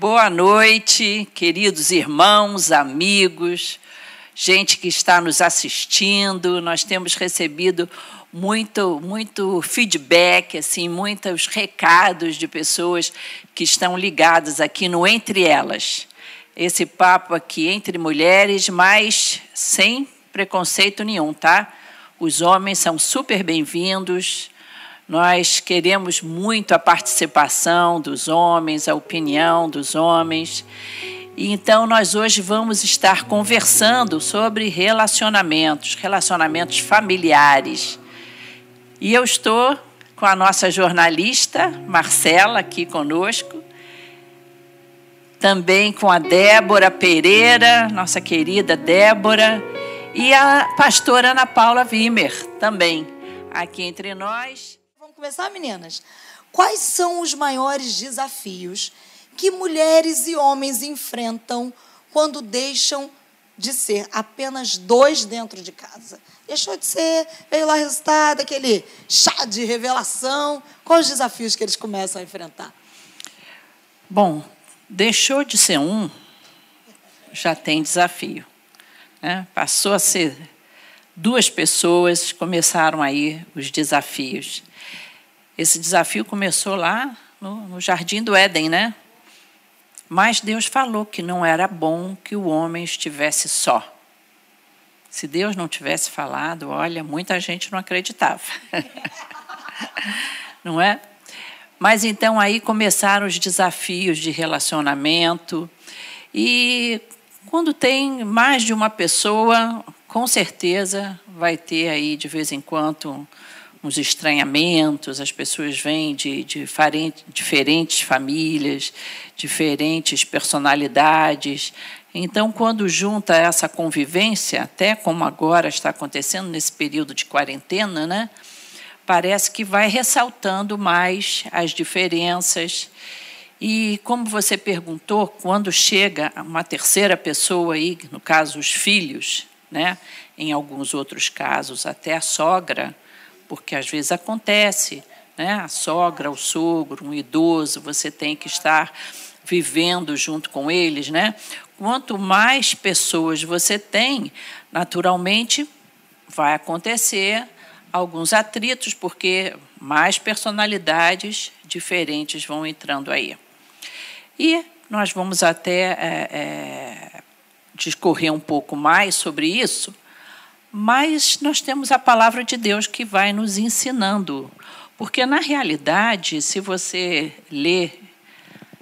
Boa noite, queridos irmãos, amigos, gente que está nos assistindo. Nós temos recebido muito, muito feedback, assim, muitos recados de pessoas que estão ligadas aqui no Entre Elas. Esse papo aqui entre mulheres, mas sem preconceito nenhum, tá? Os homens são super bem-vindos. Nós queremos muito a participação dos homens, a opinião dos homens. Então nós hoje vamos estar conversando sobre relacionamentos, relacionamentos familiares. E eu estou com a nossa jornalista Marcela aqui conosco, também com a Débora Pereira, nossa querida Débora, e a pastora Ana Paula Wimmer, também aqui entre nós começar, meninas? Quais são os maiores desafios que mulheres e homens enfrentam quando deixam de ser apenas dois dentro de casa? Deixou de ser, veio lá resultado, aquele chá de revelação. Quais os desafios que eles começam a enfrentar? Bom, deixou de ser um, já tem desafio. Né? Passou a ser duas pessoas, começaram aí os desafios. Esse desafio começou lá no, no Jardim do Éden, né? Mas Deus falou que não era bom que o homem estivesse só. Se Deus não tivesse falado, olha, muita gente não acreditava. não é? Mas então aí começaram os desafios de relacionamento. E quando tem mais de uma pessoa, com certeza vai ter aí de vez em quando uns estranhamentos, as pessoas vêm de, de diferentes famílias, diferentes personalidades. Então, quando junta essa convivência, até como agora está acontecendo nesse período de quarentena, né, parece que vai ressaltando mais as diferenças. E como você perguntou, quando chega uma terceira pessoa aí, no caso os filhos, né, em alguns outros casos até a sogra, porque às vezes acontece, né? A sogra, o sogro, um idoso, você tem que estar vivendo junto com eles, né? Quanto mais pessoas você tem, naturalmente vai acontecer alguns atritos, porque mais personalidades diferentes vão entrando aí. E nós vamos até é, é, discorrer um pouco mais sobre isso, mas nós temos a palavra de Deus que vai nos ensinando. Porque, na realidade, se você ler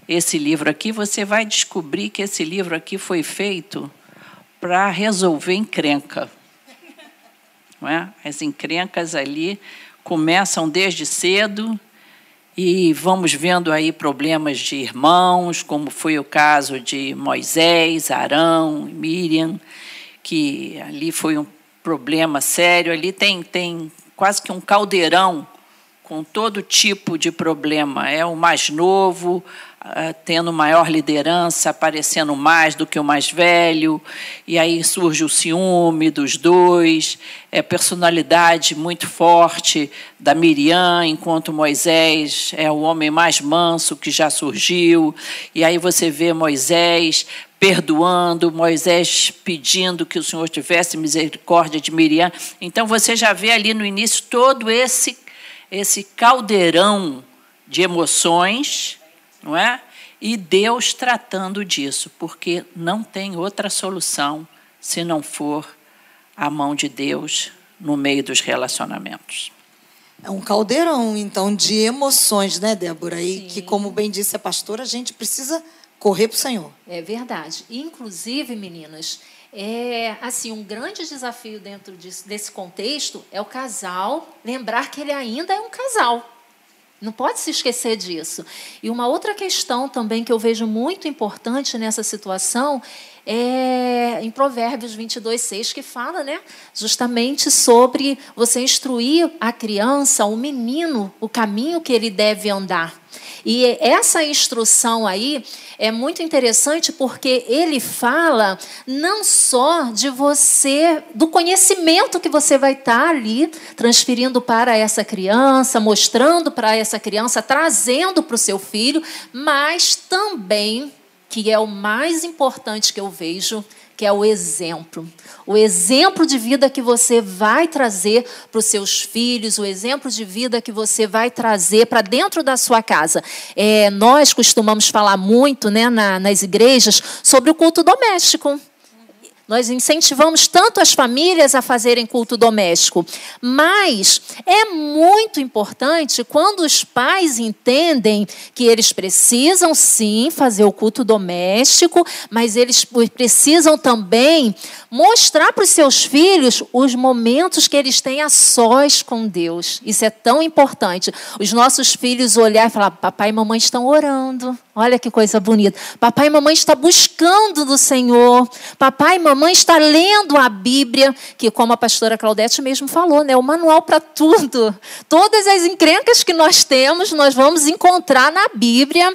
esse livro aqui, você vai descobrir que esse livro aqui foi feito para resolver encrenca. Não é? As encrencas ali começam desde cedo e vamos vendo aí problemas de irmãos, como foi o caso de Moisés, Arão, Miriam, que ali foi um problema sério. Ali tem, tem quase que um caldeirão com todo tipo de problema. É o mais novo, uh, tendo maior liderança, aparecendo mais do que o mais velho, e aí surge o ciúme dos dois, é personalidade muito forte da Miriam, enquanto Moisés é o homem mais manso que já surgiu, e aí você vê Moisés perdoando, Moisés pedindo que o Senhor tivesse misericórdia de Miriam. Então você já vê ali no início todo esse esse caldeirão de emoções, não é? E Deus tratando disso, porque não tem outra solução se não for a mão de Deus no meio dos relacionamentos. É um caldeirão, então, de emoções, né, Débora? E Sim. que, como bem disse a pastora, a gente precisa correr para o Senhor. É verdade. Inclusive, meninas, é assim um grande desafio dentro desse contexto é o casal lembrar que ele ainda é um casal. Não pode se esquecer disso. E uma outra questão também que eu vejo muito importante nessa situação é em Provérbios 22, 6, que fala né, justamente sobre você instruir a criança, o menino, o caminho que ele deve andar. E essa instrução aí é muito interessante porque ele fala não só de você, do conhecimento que você vai estar ali transferindo para essa criança, mostrando para essa criança, trazendo para o seu filho, mas também que é o mais importante que eu vejo, que é o exemplo. O exemplo de vida que você vai trazer para os seus filhos, o exemplo de vida que você vai trazer para dentro da sua casa. É, nós costumamos falar muito né, na, nas igrejas sobre o culto doméstico. Nós incentivamos tanto as famílias a fazerem culto doméstico, mas é muito importante quando os pais entendem que eles precisam sim fazer o culto doméstico, mas eles precisam também mostrar para os seus filhos os momentos que eles têm a sós com Deus. Isso é tão importante. Os nossos filhos olhar e falar: papai e mamãe estão orando. Olha que coisa bonita. Papai e mamãe estão buscando do Senhor. Papai e mamãe estão lendo a Bíblia, que como a pastora Claudete mesmo falou, né, o manual para tudo. Todas as encrencas que nós temos, nós vamos encontrar na Bíblia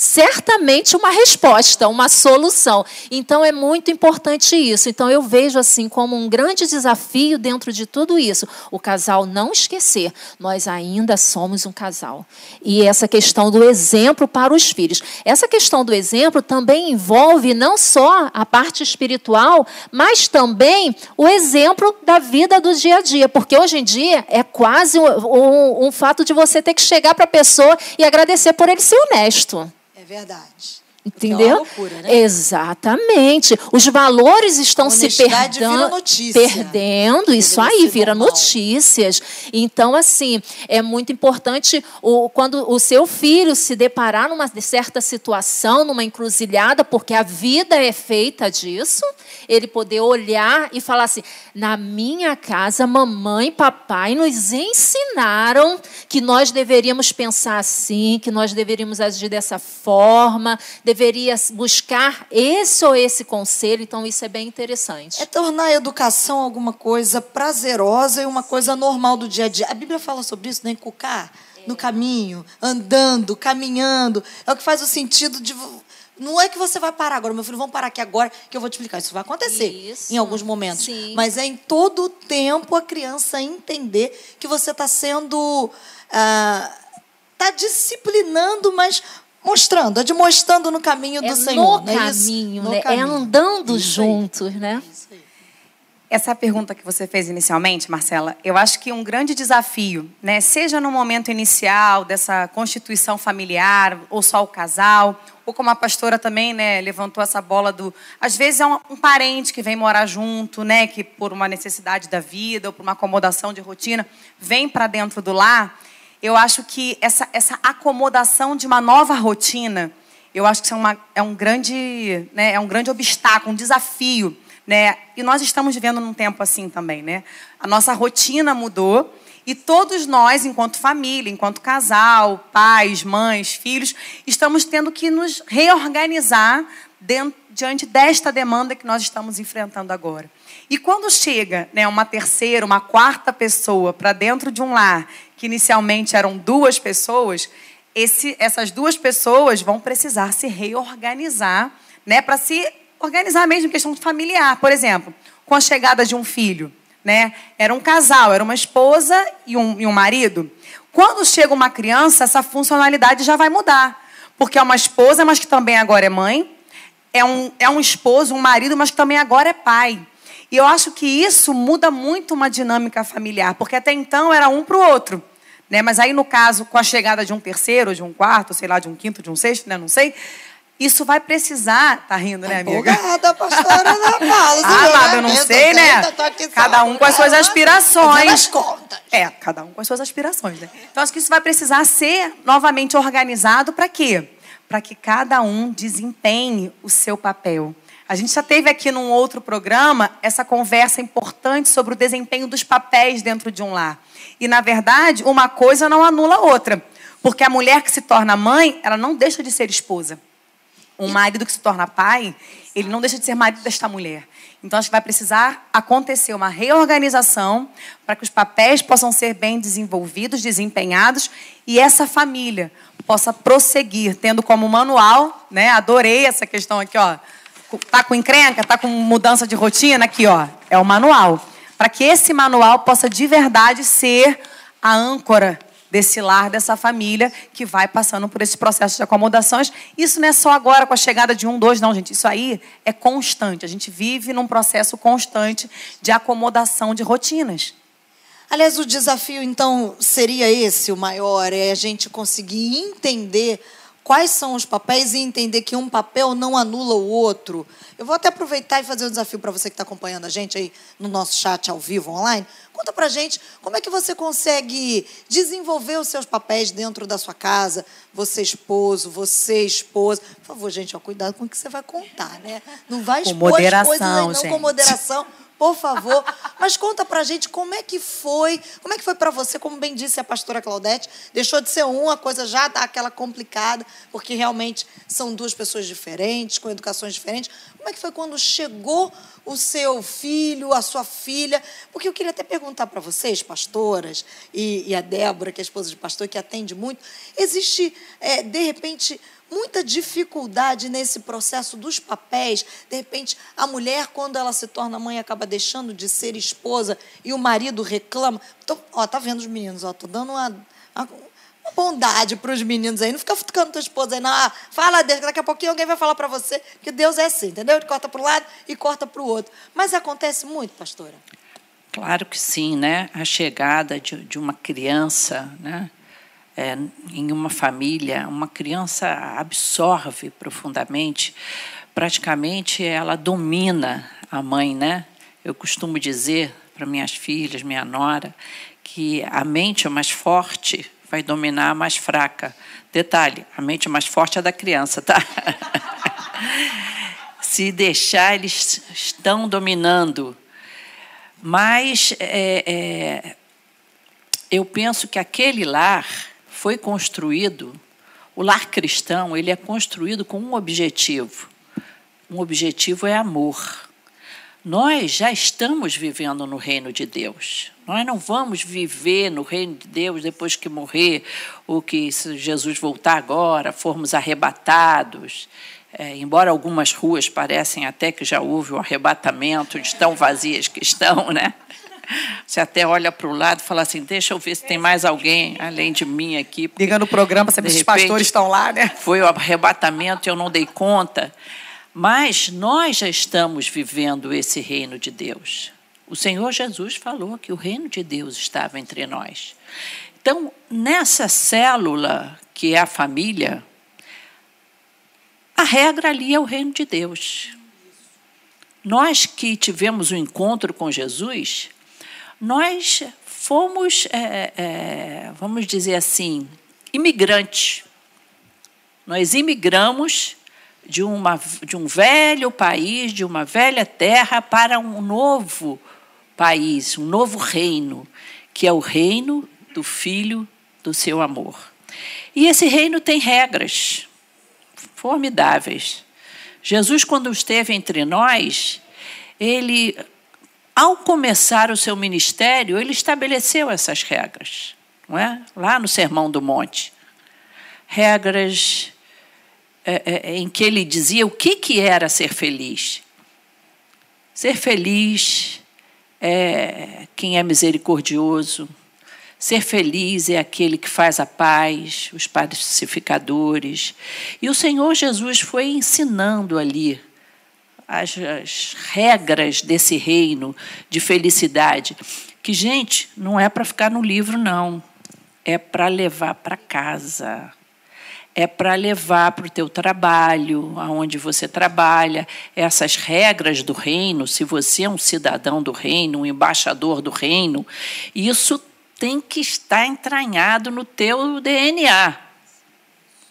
certamente uma resposta, uma solução. Então é muito importante isso. Então eu vejo assim como um grande desafio dentro de tudo isso, o casal não esquecer, nós ainda somos um casal. E essa questão do exemplo para os filhos. Essa questão do exemplo também envolve não só a parte espiritual, mas também o exemplo da vida do dia a dia, porque hoje em dia é quase um, um, um fato de você ter que chegar para a pessoa e agradecer por ele ser honesto. Verdade. Entendeu? É loucura, né? Exatamente. Os valores estão se perdendo, perdendo. Isso aí vira normal. notícias. Então, assim, é muito importante o, quando o seu filho se deparar numa certa situação, numa encruzilhada, porque a vida é feita disso, ele poder olhar e falar assim: na minha casa, mamãe e papai nos ensinaram que nós deveríamos pensar assim, que nós deveríamos agir dessa forma, deveria buscar esse ou esse conselho. Então, isso é bem interessante. É tornar a educação alguma coisa prazerosa e uma coisa normal do dia a dia. A Bíblia fala sobre isso, né? Encucar no caminho, andando, caminhando. É o que faz o sentido de não é que você vai parar agora, meu filho, vamos parar aqui agora que eu vou te explicar. Isso vai acontecer Isso. em alguns momentos. Sim. Mas é em todo o tempo a criança entender que você está sendo. Está ah, disciplinando, mas mostrando, admostrando no caminho do é Senhor. No é caminho, né? É andando isso juntos, aí. né? Aí. Essa pergunta que você fez inicialmente, Marcela, eu acho que um grande desafio, né, seja no momento inicial dessa constituição familiar, ou só o casal, ou como a pastora também, né, levantou essa bola do, às vezes é um, um parente que vem morar junto, né, que por uma necessidade da vida ou por uma acomodação de rotina vem para dentro do lar. Eu acho que essa, essa acomodação de uma nova rotina, eu acho que isso é, uma, é um grande, né, é um grande obstáculo, um desafio né? E nós estamos vivendo num tempo assim também, né? A nossa rotina mudou e todos nós, enquanto família, enquanto casal, pais, mães, filhos, estamos tendo que nos reorganizar dentro, diante desta demanda que nós estamos enfrentando agora. E quando chega né, uma terceira, uma quarta pessoa para dentro de um lar, que inicialmente eram duas pessoas, esse, essas duas pessoas vão precisar se reorganizar né, para se organizar mesmo questão familiar. Por exemplo, com a chegada de um filho, né? Era um casal, era uma esposa e um, e um marido. Quando chega uma criança, essa funcionalidade já vai mudar. Porque é uma esposa, mas que também agora é mãe. É um, é um esposo, um marido, mas que também agora é pai. E eu acho que isso muda muito uma dinâmica familiar, porque até então era um para o outro. Né? Mas aí, no caso, com a chegada de um terceiro, de um quarto, sei lá, de um quinto, de um sexto, né? não sei, isso vai precisar. Tá rindo, né, amiga? Empolgada, pastora Ana Paula. ah, amada, eu não sei, né? Cada um com as suas aspirações. contas. É, cada um com as suas aspirações, né? Então, acho que isso vai precisar ser novamente organizado para quê? Para que cada um desempenhe o seu papel. A gente já teve aqui num outro programa essa conversa importante sobre o desempenho dos papéis dentro de um lar. E, na verdade, uma coisa não anula a outra. Porque a mulher que se torna mãe, ela não deixa de ser esposa um marido que se torna pai, ele não deixa de ser marido desta mulher. Então, acho que vai precisar acontecer uma reorganização para que os papéis possam ser bem desenvolvidos, desempenhados e essa família possa prosseguir, tendo como manual, né? Adorei essa questão aqui, ó. Tá com encrenca, tá com mudança de rotina aqui, ó. É o manual. Para que esse manual possa de verdade ser a âncora desse lar, dessa família que vai passando por esse processo de acomodações. Isso não é só agora com a chegada de um, dois, não, gente. Isso aí é constante. A gente vive num processo constante de acomodação de rotinas. Aliás, o desafio, então, seria esse o maior: é a gente conseguir entender quais são os papéis e entender que um papel não anula o outro. Eu vou até aproveitar e fazer um desafio para você que está acompanhando a gente aí no nosso chat ao vivo online. Conta para gente como é que você consegue desenvolver os seus papéis dentro da sua casa, você esposo, você esposa. Por favor, gente, ó, cuidado com o que você vai contar, né? Não vai expor as coisas aí não gente. com moderação por favor. Mas conta pra gente como é que foi, como é que foi para você, como bem disse a pastora Claudete, deixou de ser um, a coisa já dá aquela complicada, porque realmente são duas pessoas diferentes, com educações diferentes. Como é que foi quando chegou o seu filho, a sua filha? Porque eu queria até perguntar para vocês, pastoras, e, e, a Débora, que é esposa de pastor, que atende muito, existe, é, de repente, muita dificuldade nesse processo dos papéis. De repente, a mulher, quando ela se torna mãe, acaba deixando de ser esposa e o marido reclama. Tô, ó, tá vendo os meninos? Ó, tô dando uma, uma bondade para os meninos aí. Não fica futucando tua esposa aí, não. Ah, fala Deus, daqui a pouquinho alguém vai falar para você que Deus é assim, entendeu? Ele corta para um lado e corta para o outro. Mas acontece muito, pastora. Claro que sim, né? A chegada de, de uma criança, né? é, em uma família, uma criança absorve profundamente, praticamente ela domina a mãe, né? Eu costumo dizer para minhas filhas, minha nora, que a mente mais forte vai dominar a mais fraca. Detalhe, a mente mais forte é da criança, tá? Se deixar, eles estão dominando. Mas é, é, eu penso que aquele lar foi construído, o lar cristão, ele é construído com um objetivo. Um objetivo é amor. Nós já estamos vivendo no reino de Deus. Nós não vamos viver no reino de Deus depois que morrer, ou que se Jesus voltar agora, formos arrebatados. É, embora algumas ruas parecem até que já houve um arrebatamento de tão vazias que estão, né? Você até olha para o lado e fala assim: deixa eu ver se tem mais alguém além de mim aqui. Liga no programa, sabe se os pastores estão lá, né? Foi o arrebatamento e eu não dei conta. Mas nós já estamos vivendo esse reino de Deus. O Senhor Jesus falou que o reino de Deus estava entre nós. Então, nessa célula que é a família, a regra ali é o reino de Deus. Nós que tivemos o um encontro com Jesus, nós fomos, é, é, vamos dizer assim, imigrantes. Nós imigramos de, uma, de um velho país, de uma velha terra, para um novo país, um novo reino, que é o reino do Filho do seu amor. E esse reino tem regras formidáveis. Jesus, quando esteve entre nós, ele ao começar o seu ministério, ele estabeleceu essas regras, não é? Lá no Sermão do Monte, regras é, é, em que ele dizia o que que era ser feliz. Ser feliz é quem é misericordioso. Ser feliz é aquele que faz a paz, os pacificadores. E o Senhor Jesus foi ensinando ali as, as regras desse reino de felicidade. Que, gente, não é para ficar no livro, não. É para levar para casa. É para levar para o teu trabalho, aonde você trabalha. Essas regras do reino, se você é um cidadão do reino, um embaixador do reino, isso tem que estar entranhado no teu DNA.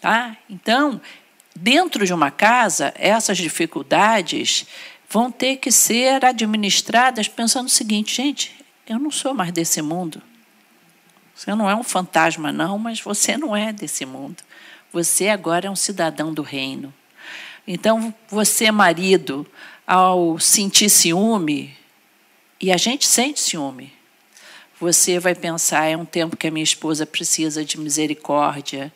Tá? Então, Dentro de uma casa, essas dificuldades vão ter que ser administradas pensando o seguinte, gente, eu não sou mais desse mundo. Você não é um fantasma, não, mas você não é desse mundo. Você agora é um cidadão do reino. Então, você, marido, ao sentir ciúme, e a gente sente ciúme, você vai pensar: é um tempo que a minha esposa precisa de misericórdia,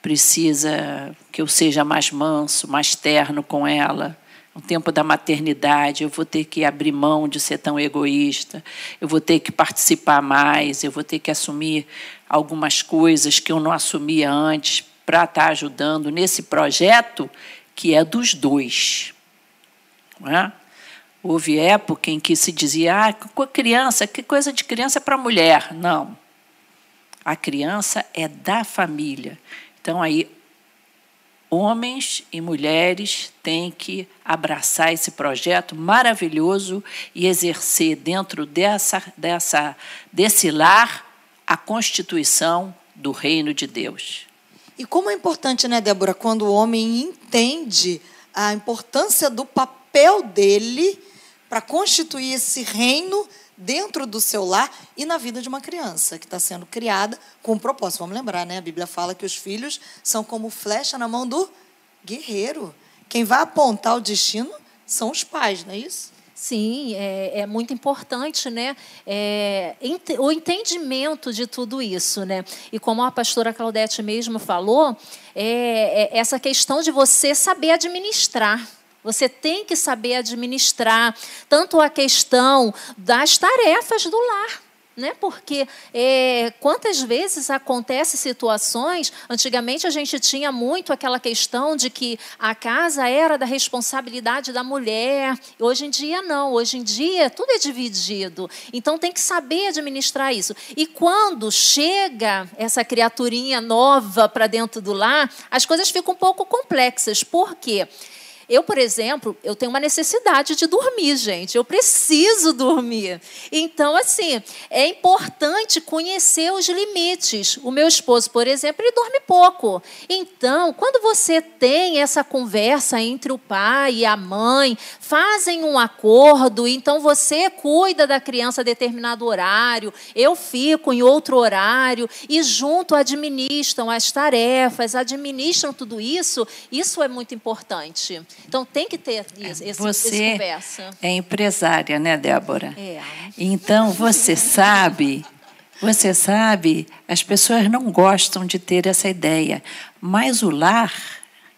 precisa que eu seja mais manso, mais terno com ela, no tempo da maternidade, eu vou ter que abrir mão de ser tão egoísta, eu vou ter que participar mais, eu vou ter que assumir algumas coisas que eu não assumia antes para estar ajudando nesse projeto que é dos dois. É? Houve época em que se dizia, ah, criança, que coisa de criança é para mulher. Não. A criança é da família. Então, aí, homens e mulheres têm que abraçar esse projeto maravilhoso e exercer dentro dessa, dessa, desse lar a constituição do reino de Deus. E como é importante, né, Débora, quando o homem entende a importância do papel dele para constituir esse reino dentro do seu lar e na vida de uma criança que está sendo criada com um propósito. Vamos lembrar, né? A Bíblia fala que os filhos são como flecha na mão do guerreiro. Quem vai apontar o destino são os pais, não é isso? Sim, é, é, muito importante, né? É, ent, o entendimento de tudo isso, né? E como a pastora Claudete mesmo falou, é, é essa questão de você saber administrar. Você tem que saber administrar tanto a questão das tarefas do lar. Né? Porque é, quantas vezes acontecem situações, antigamente a gente tinha muito aquela questão de que a casa era da responsabilidade da mulher, hoje em dia não, hoje em dia tudo é dividido, então tem que saber administrar isso. E quando chega essa criaturinha nova para dentro do lar, as coisas ficam um pouco complexas, por quê? Porque eu, por exemplo, eu tenho uma necessidade de dormir, gente. Eu preciso dormir. Então, assim, é importante conhecer os limites. O meu esposo, por exemplo, ele dorme pouco. Então, quando você tem essa conversa entre o pai e a mãe, fazem um acordo, então você cuida da criança a determinado horário, eu fico em outro horário e junto administram as tarefas, administram tudo isso, isso é muito importante. Então tem que ter esse, você conversa. é empresária, né, Débora? É. Então você sabe, você sabe, as pessoas não gostam de ter essa ideia, mas o lar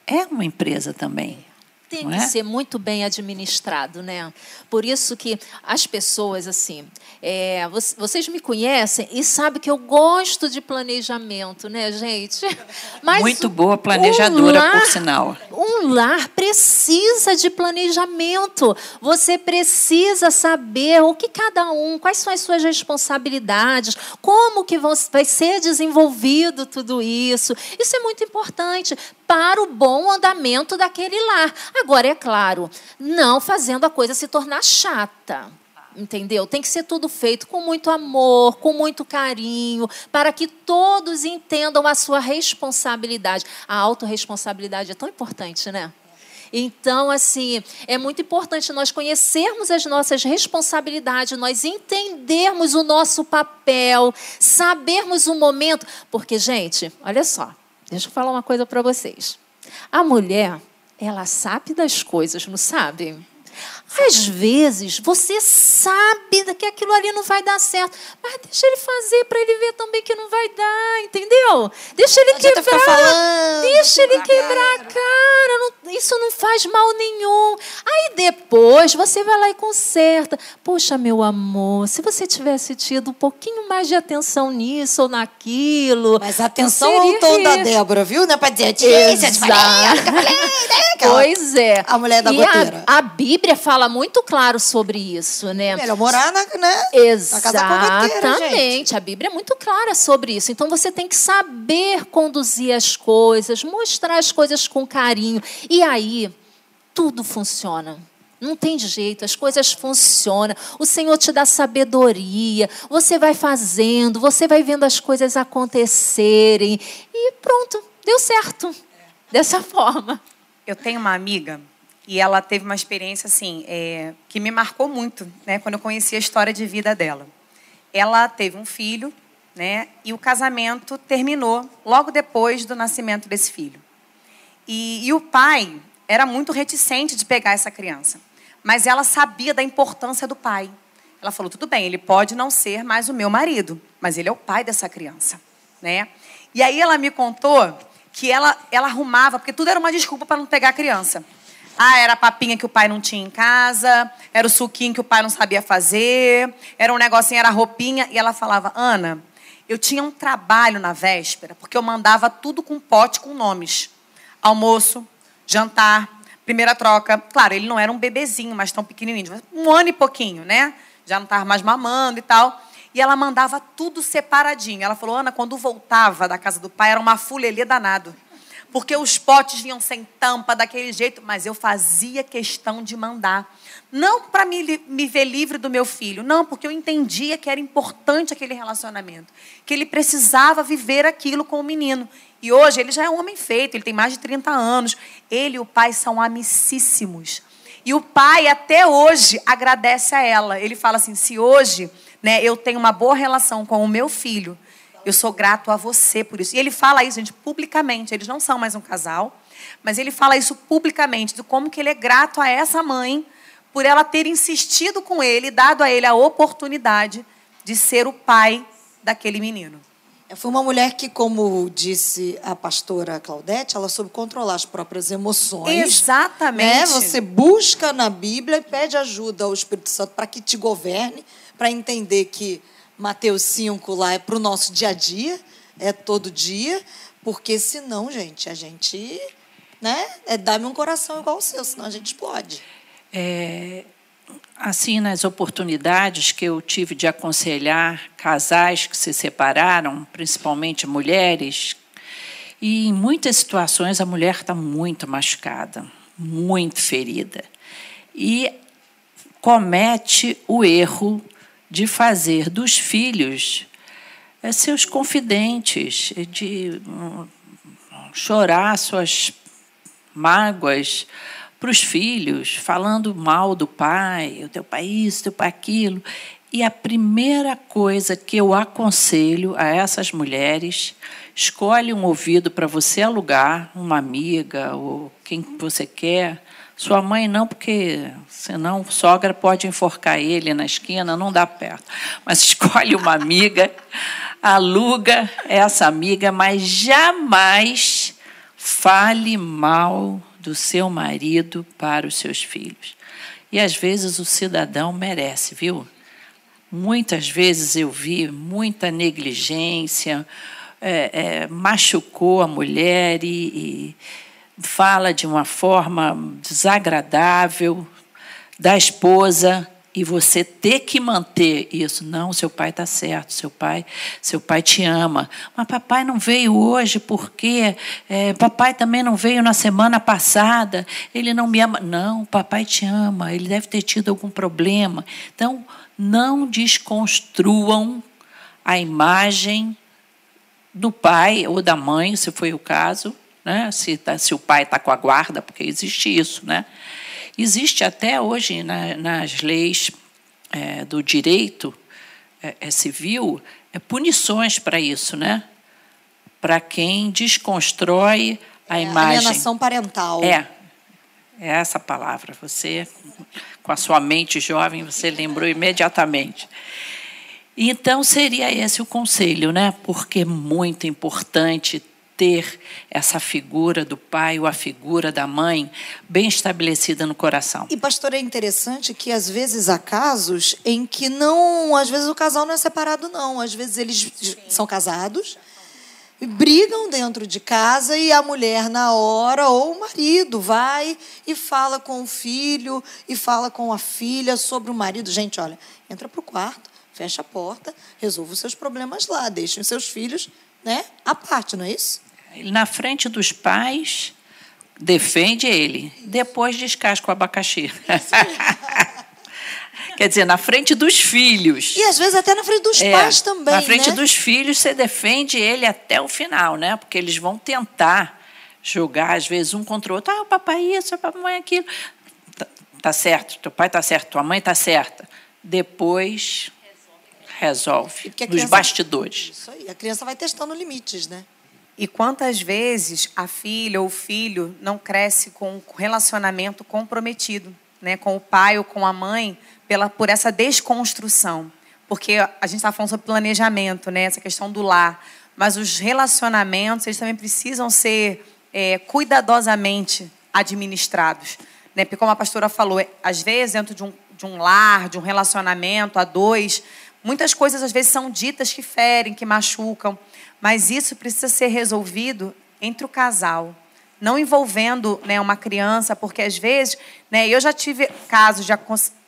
é uma empresa também tem que é? ser muito bem administrado, né? Por isso que as pessoas, assim, é, vocês me conhecem e sabem que eu gosto de planejamento, né, gente? Mas muito boa planejadora, um lar, por sinal. Um lar precisa de planejamento. Você precisa saber o que cada um, quais são as suas responsabilidades, como que vai ser desenvolvido tudo isso. Isso é muito importante para o bom andamento daquele lar. Agora, é claro, não fazendo a coisa se tornar chata. Entendeu? Tem que ser tudo feito com muito amor, com muito carinho, para que todos entendam a sua responsabilidade. A autorresponsabilidade é tão importante, né? Então, assim, é muito importante nós conhecermos as nossas responsabilidades, nós entendermos o nosso papel, sabermos o momento. Porque, gente, olha só, deixa eu falar uma coisa para vocês. A mulher, ela sabe das coisas, não sabe? Às vezes você sabe que aquilo ali não vai dar certo, mas deixa ele fazer para ele ver também que não vai dar, entendeu? Deixa ele quebrar, falando, deixa ele quebrar a cara, não, isso não faz mal nenhum. Aí depois você vai lá e conserta. Poxa, meu amor, se você tivesse tido um pouquinho mais de atenção nisso ou naquilo. Mas atenção ao tom da Débora, viu? Não é para dizer, Tícia, te falei, te né? Pois é. A mulher da e. A, a Bíblia fala fala muito claro sobre isso, né? Melhor morar na, né? Exatamente. A Bíblia é muito clara sobre isso. Então você tem que saber conduzir as coisas, mostrar as coisas com carinho. E aí, tudo funciona. Não tem jeito, as coisas funcionam. O Senhor te dá sabedoria. Você vai fazendo, você vai vendo as coisas acontecerem. E pronto, deu certo. Dessa forma. Eu tenho uma amiga e ela teve uma experiência assim é, que me marcou muito, né? Quando eu conheci a história de vida dela. Ela teve um filho, né? E o casamento terminou logo depois do nascimento desse filho. E, e o pai era muito reticente de pegar essa criança, mas ela sabia da importância do pai. Ela falou: tudo bem, ele pode não ser mais o meu marido, mas ele é o pai dessa criança, né? E aí ela me contou que ela, ela arrumava, porque tudo era uma desculpa para não pegar a criança. Ah, era a papinha que o pai não tinha em casa, era o suquinho que o pai não sabia fazer, era um negocinho, era roupinha. E ela falava, Ana, eu tinha um trabalho na véspera, porque eu mandava tudo com pote com nomes. Almoço, jantar, primeira troca. Claro, ele não era um bebezinho, mas tão pequenininho, um ano e pouquinho, né? Já não estava mais mamando e tal. E ela mandava tudo separadinho. Ela falou, Ana, quando voltava da casa do pai, era uma fulelê danado porque os potes vinham sem tampa, daquele jeito, mas eu fazia questão de mandar. Não para me, me ver livre do meu filho, não, porque eu entendia que era importante aquele relacionamento, que ele precisava viver aquilo com o menino. E hoje ele já é um homem feito, ele tem mais de 30 anos. Ele e o pai são amicíssimos. E o pai, até hoje, agradece a ela. Ele fala assim: se hoje né, eu tenho uma boa relação com o meu filho, eu sou grato a você por isso. E ele fala isso, gente, publicamente. Eles não são mais um casal, mas ele fala isso publicamente, de como que ele é grato a essa mãe por ela ter insistido com ele, dado a ele a oportunidade de ser o pai daquele menino. É, foi uma mulher que, como disse a pastora Claudete, ela soube controlar as próprias emoções. Exatamente. Né? Você busca na Bíblia e pede ajuda ao Espírito Santo para que te governe, para entender que Mateus 5 lá é para o nosso dia a dia, é todo dia, porque senão, gente, a gente, né, é dar-me um coração igual o seu, senão a gente explode. É, assim, nas oportunidades que eu tive de aconselhar casais que se separaram, principalmente mulheres, e em muitas situações a mulher está muito machucada, muito ferida, e comete o erro de fazer dos filhos é, seus confidentes, de hum, chorar suas mágoas para os filhos, falando mal do pai, o teu pai isso, o teu pai aquilo. E a primeira coisa que eu aconselho a essas mulheres, escolhe um ouvido para você alugar, uma amiga ou quem você quer, sua mãe não, porque senão sogra pode enforcar ele na esquina, não dá perto. Mas escolhe uma amiga, aluga essa amiga, mas jamais fale mal do seu marido para os seus filhos. E às vezes o cidadão merece, viu? Muitas vezes eu vi muita negligência, é, é, machucou a mulher e, e fala de uma forma desagradável da esposa e você ter que manter isso. Não, seu pai está certo, seu pai, seu pai te ama. Mas papai não veio hoje porque é, papai também não veio na semana passada. Ele não me ama. Não, papai te ama. Ele deve ter tido algum problema. Então, não desconstruam a imagem do pai ou da mãe, se foi o caso, né? se, tá, se o pai está com a guarda, porque existe isso. Né? Existe até hoje na, nas leis é, do direito é, é civil é, punições para isso, né? para quem desconstrói a é, imagem. Alienação parental. É, é essa palavra. Você, com a sua mente jovem, você lembrou imediatamente. Então seria esse o conselho, né? Porque é muito importante ter essa figura do pai ou a figura da mãe bem estabelecida no coração. E pastor, é interessante que às vezes há casos em que não, às vezes o casal não é separado não, às vezes eles são casados, brigam dentro de casa e a mulher na hora ou o marido vai e fala com o filho e fala com a filha sobre o marido. Gente, olha, entra para o quarto, fecha a porta, resolva os seus problemas lá, deixem os seus filhos né, à parte, não é isso? Na frente dos pais, defende ele. Depois descasca o abacaxi. Quer dizer, na frente dos filhos. E às vezes até na frente dos é, pais também. Na frente né? dos filhos, você defende ele até o final, né? Porque eles vão tentar jogar, às vezes, um contra o outro. Ah, o papai isso, o papai aquilo. Tá, tá certo, teu pai tá certo, tua mãe tá certa. Depois resolve, nos criança, bastidores. Isso aí, a criança vai testando limites, né? E quantas vezes a filha ou o filho não cresce com um relacionamento comprometido, né, com o pai ou com a mãe, pela, por essa desconstrução. Porque a gente está falando sobre planejamento, né, essa questão do lar. Mas os relacionamentos, eles também precisam ser é, cuidadosamente administrados. né? Porque como a pastora falou, é, às vezes dentro de um, de um lar, de um relacionamento a dois, muitas coisas às vezes são ditas que ferem, que machucam, mas isso precisa ser resolvido entre o casal, não envolvendo né, uma criança, porque às vezes, né, eu já tive casos de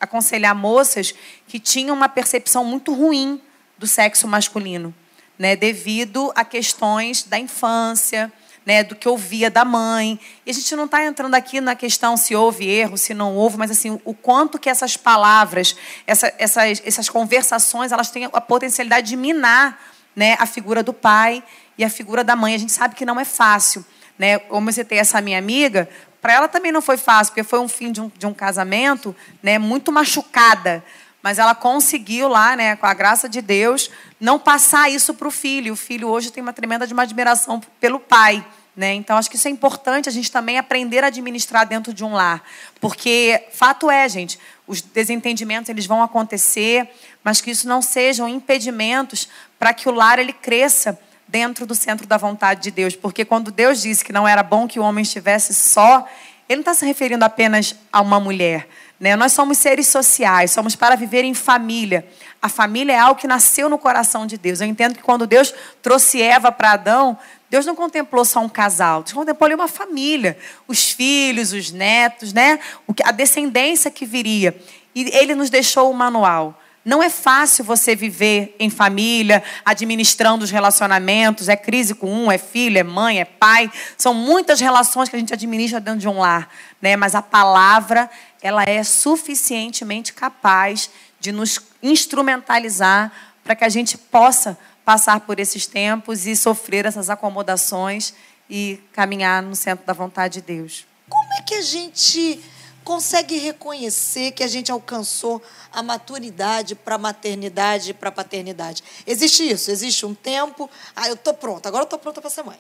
aconselhar moças que tinham uma percepção muito ruim do sexo masculino, né, devido a questões da infância, né, do que ouvia da mãe. E a gente não está entrando aqui na questão se houve erro, se não houve, mas assim o quanto que essas palavras, essa, essas, essas conversações, elas têm a potencialidade de minar né, a figura do pai e a figura da mãe. A gente sabe que não é fácil. Né? Como você tem essa minha amiga, para ela também não foi fácil, porque foi um fim de um, de um casamento né, muito machucada. Mas ela conseguiu lá, né, com a graça de Deus, não passar isso para o filho. O filho hoje tem uma tremenda de uma admiração pelo pai. Né? Então, acho que isso é importante a gente também aprender a administrar dentro de um lar. Porque, fato é, gente, os desentendimentos eles vão acontecer, mas que isso não sejam impedimentos para que o lar ele cresça dentro do centro da vontade de Deus. Porque quando Deus disse que não era bom que o homem estivesse só, ele não está se referindo apenas a uma mulher. Né? Nós somos seres sociais, somos para viver em família. A família é algo que nasceu no coração de Deus. Eu entendo que quando Deus trouxe Eva para Adão, Deus não contemplou só um casal, Deus contemplou uma família, os filhos, os netos, né? a descendência que viria. E ele nos deixou o manual. Não é fácil você viver em família, administrando os relacionamentos. É crise com um, é filho, é mãe, é pai. São muitas relações que a gente administra dentro de um lar. Né? Mas a palavra, ela é suficientemente capaz de nos instrumentalizar para que a gente possa passar por esses tempos e sofrer essas acomodações e caminhar no centro da vontade de Deus. Como é que a gente consegue reconhecer que a gente alcançou a maturidade para a maternidade e para a paternidade. Existe isso, existe um tempo, ah, eu estou pronta, agora eu estou pronta para ser mãe.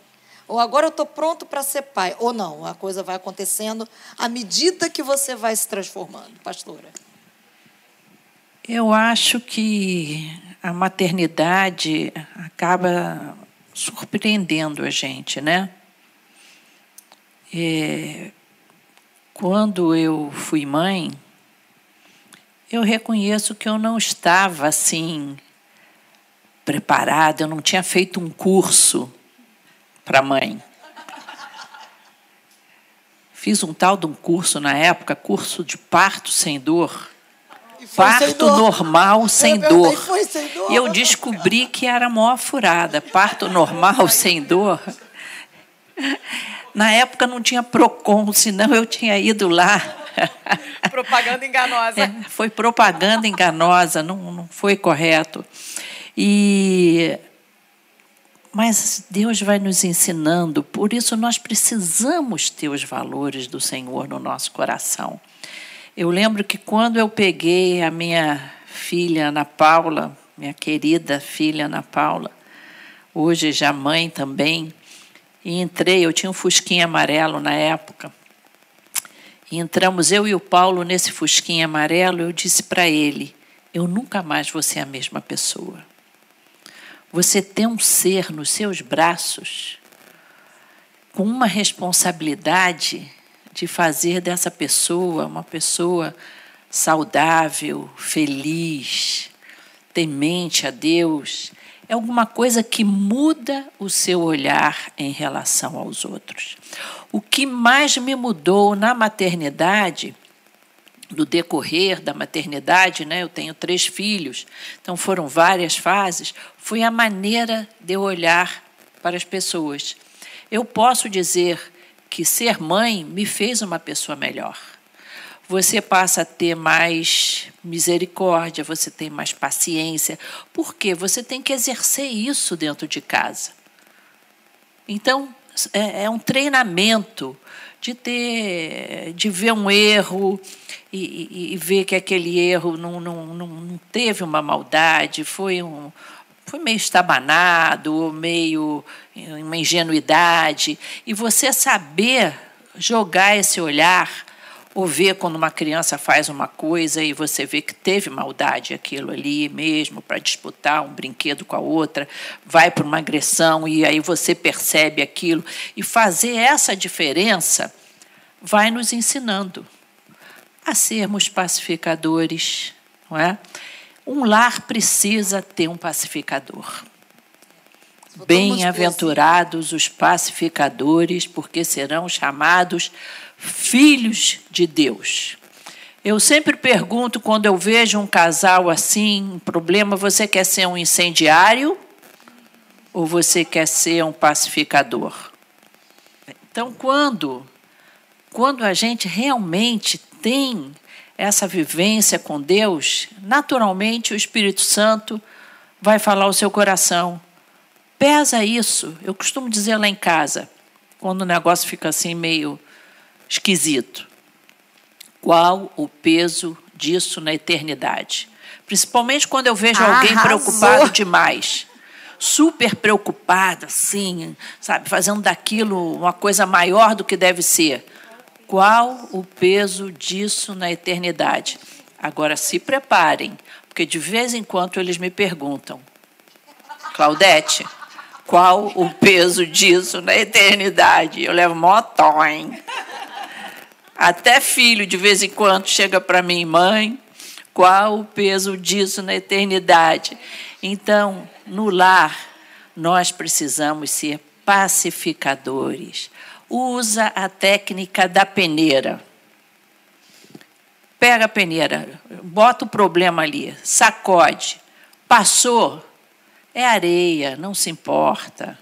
Ou agora eu estou pronto para ser pai. Ou não, a coisa vai acontecendo à medida que você vai se transformando, pastora. Eu acho que a maternidade acaba surpreendendo a gente, né? É, quando eu fui mãe, eu reconheço que eu não estava assim preparada, eu não tinha feito um curso para mãe. Fiz um tal de um curso na época, curso de parto sem dor. Parto sem normal sem dor. sem dor. E eu descobri que era a maior furada. Parto normal sem dor. Na época não tinha PROCON, senão eu tinha ido lá. Propaganda enganosa. É, foi propaganda enganosa, não, não foi correto. E mas Deus vai nos ensinando, por isso nós precisamos ter os valores do Senhor no nosso coração. Eu lembro que quando eu peguei a minha filha Ana Paula, minha querida filha Ana Paula, hoje já mãe também, e entrei, eu tinha um fusquinha amarelo na época. E entramos eu e o Paulo nesse fusquinha amarelo, eu disse para ele: "Eu nunca mais vou ser a mesma pessoa. Você tem um ser nos seus braços com uma responsabilidade de fazer dessa pessoa uma pessoa saudável, feliz, temente a Deus, é alguma coisa que muda o seu olhar em relação aos outros. O que mais me mudou na maternidade, no decorrer da maternidade, né, eu tenho três filhos, então foram várias fases, foi a maneira de eu olhar para as pessoas. Eu posso dizer que ser mãe me fez uma pessoa melhor. Você passa a ter mais misericórdia, você tem mais paciência, porque você tem que exercer isso dentro de casa. Então, é, é um treinamento de ter, de ver um erro e, e, e ver que aquele erro não, não, não, não, teve uma maldade, foi um foi meio estabanado, meio uma ingenuidade, e você saber jogar esse olhar ou ver quando uma criança faz uma coisa e você vê que teve maldade aquilo ali mesmo para disputar um brinquedo com a outra, vai para uma agressão e aí você percebe aquilo e fazer essa diferença vai nos ensinando. a sermos pacificadores, não é? Um lar precisa ter um pacificador. Bem-aventurados os pacificadores, porque serão chamados filhos de Deus. Eu sempre pergunto quando eu vejo um casal assim, um problema, você quer ser um incendiário ou você quer ser um pacificador? Então, quando quando a gente realmente tem essa vivência com Deus, naturalmente o Espírito Santo vai falar ao seu coração. Pesa isso. Eu costumo dizer lá em casa, quando o negócio fica assim meio esquisito. Qual o peso disso na eternidade? Principalmente quando eu vejo Arrasou. alguém preocupado demais. Super preocupado, assim, sabe, fazendo daquilo uma coisa maior do que deve ser. Qual o peso disso na eternidade? Agora se preparem, porque de vez em quando eles me perguntam, Claudete, qual o peso disso na eternidade? Eu levo mó hein? Até filho, de vez em quando, chega para mim, mãe, qual o peso disso na eternidade? Então, no lar, nós precisamos ser pacificadores usa a técnica da peneira. Pega a peneira, bota o problema ali, sacode. Passou, é areia, não se importa.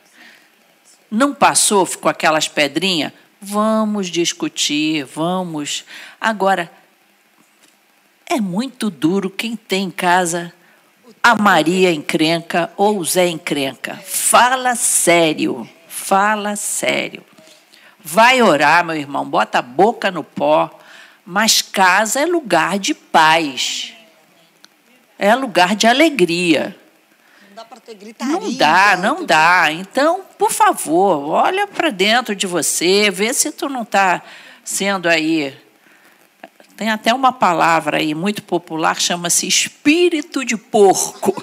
Não passou, ficou aquelas pedrinhas? Vamos discutir, vamos. Agora, é muito duro quem tem em casa a Maria encrenca ou o Zé encrenca. Fala sério, fala sério. Vai orar, meu irmão, bota a boca no pó. Mas casa é lugar de paz. É lugar de alegria. Não dá para ter gritaria. Não dá, não dá. Então, por favor, olha para dentro de você, vê se tu não está sendo aí. Tem até uma palavra aí muito popular, chama-se espírito de porco.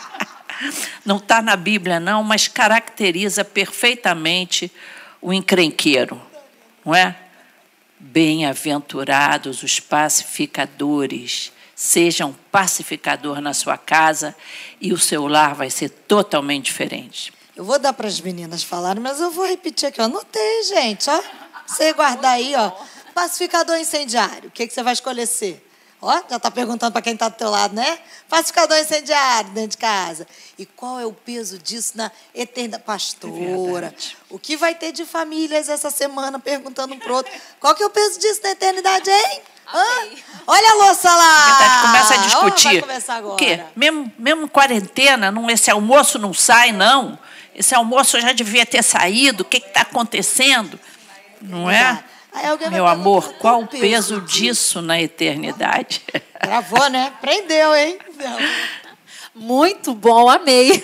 não está na Bíblia, não, mas caracteriza perfeitamente o encrenqueiro, não é? Bem-aventurados os pacificadores. Seja um pacificador na sua casa e o seu lar vai ser totalmente diferente. Eu vou dar para as meninas falarem, mas eu vou repetir aqui. Eu anotei, gente. Ó. Você guardar aí, ó. Pacificador incendiário. O que, que você vai escolher ser? Ó, já está perguntando para quem está do teu lado, né? Pacificador incendiário dentro de casa. E qual é o peso disso na eternidade? Pastora, é o que vai ter de famílias essa semana perguntando um pro outro? Qual que é o peso disso na eternidade, hein? Olha a louça lá! Verdade, começa a discutir. Oh, o quê? Mesmo, mesmo quarentena, não, esse almoço não sai, não? Esse almoço já devia ter saído. O que está acontecendo? Não é? Meu amor, qual o peso disso na eternidade? Gravou, né? Prendeu, hein? Muito bom, amei.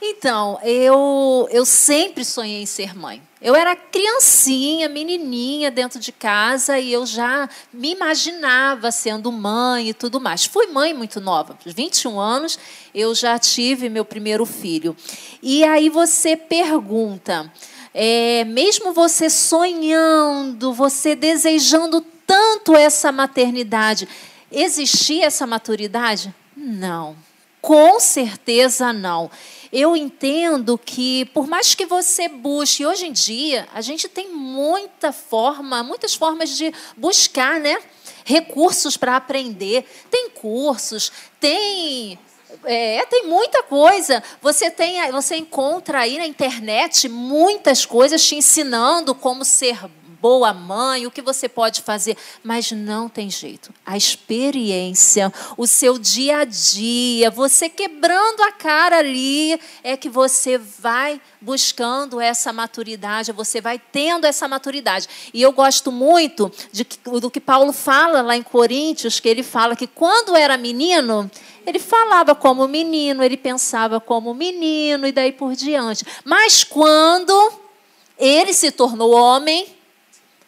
Então, eu, eu sempre sonhei em ser mãe. Eu era criancinha, menininha dentro de casa e eu já me imaginava sendo mãe e tudo mais. Fui mãe muito nova, 21 anos, eu já tive meu primeiro filho. E aí você pergunta, é, mesmo você sonhando, você desejando tanto essa maternidade, existia essa maturidade? Não, com certeza não. Eu entendo que, por mais que você busque, hoje em dia, a gente tem muita forma, muitas formas de buscar, né? Recursos para aprender. Tem cursos, tem é, tem muita coisa. Você tem, você encontra aí na internet muitas coisas te ensinando como ser boa mãe, o que você pode fazer, mas não tem jeito. A experiência, o seu dia a dia, você quebrando a cara ali, é que você vai buscando essa maturidade, você vai tendo essa maturidade. E eu gosto muito de, do que Paulo fala lá em Coríntios, que ele fala que quando era menino, ele falava como menino, ele pensava como menino e daí por diante. Mas quando ele se tornou homem,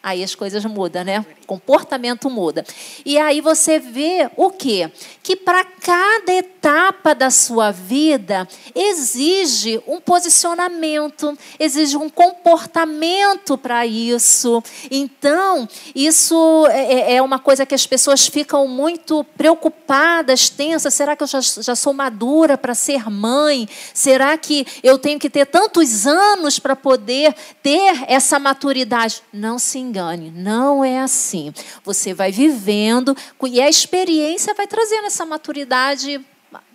aí as coisas mudam, né? O comportamento muda. E aí você vê o quê? Que para cada etapa da sua vida exige um posicionamento, exige um comportamento para isso. Então, isso é, é, é uma coisa que as pessoas ficam muito preocupadas, tensas. Será que eu já, já sou madura para ser mãe? Será que eu tenho que ter tantos anos para poder ter essa maturidade? Não se engane engane, não é assim. Você vai vivendo e a experiência vai trazendo essa maturidade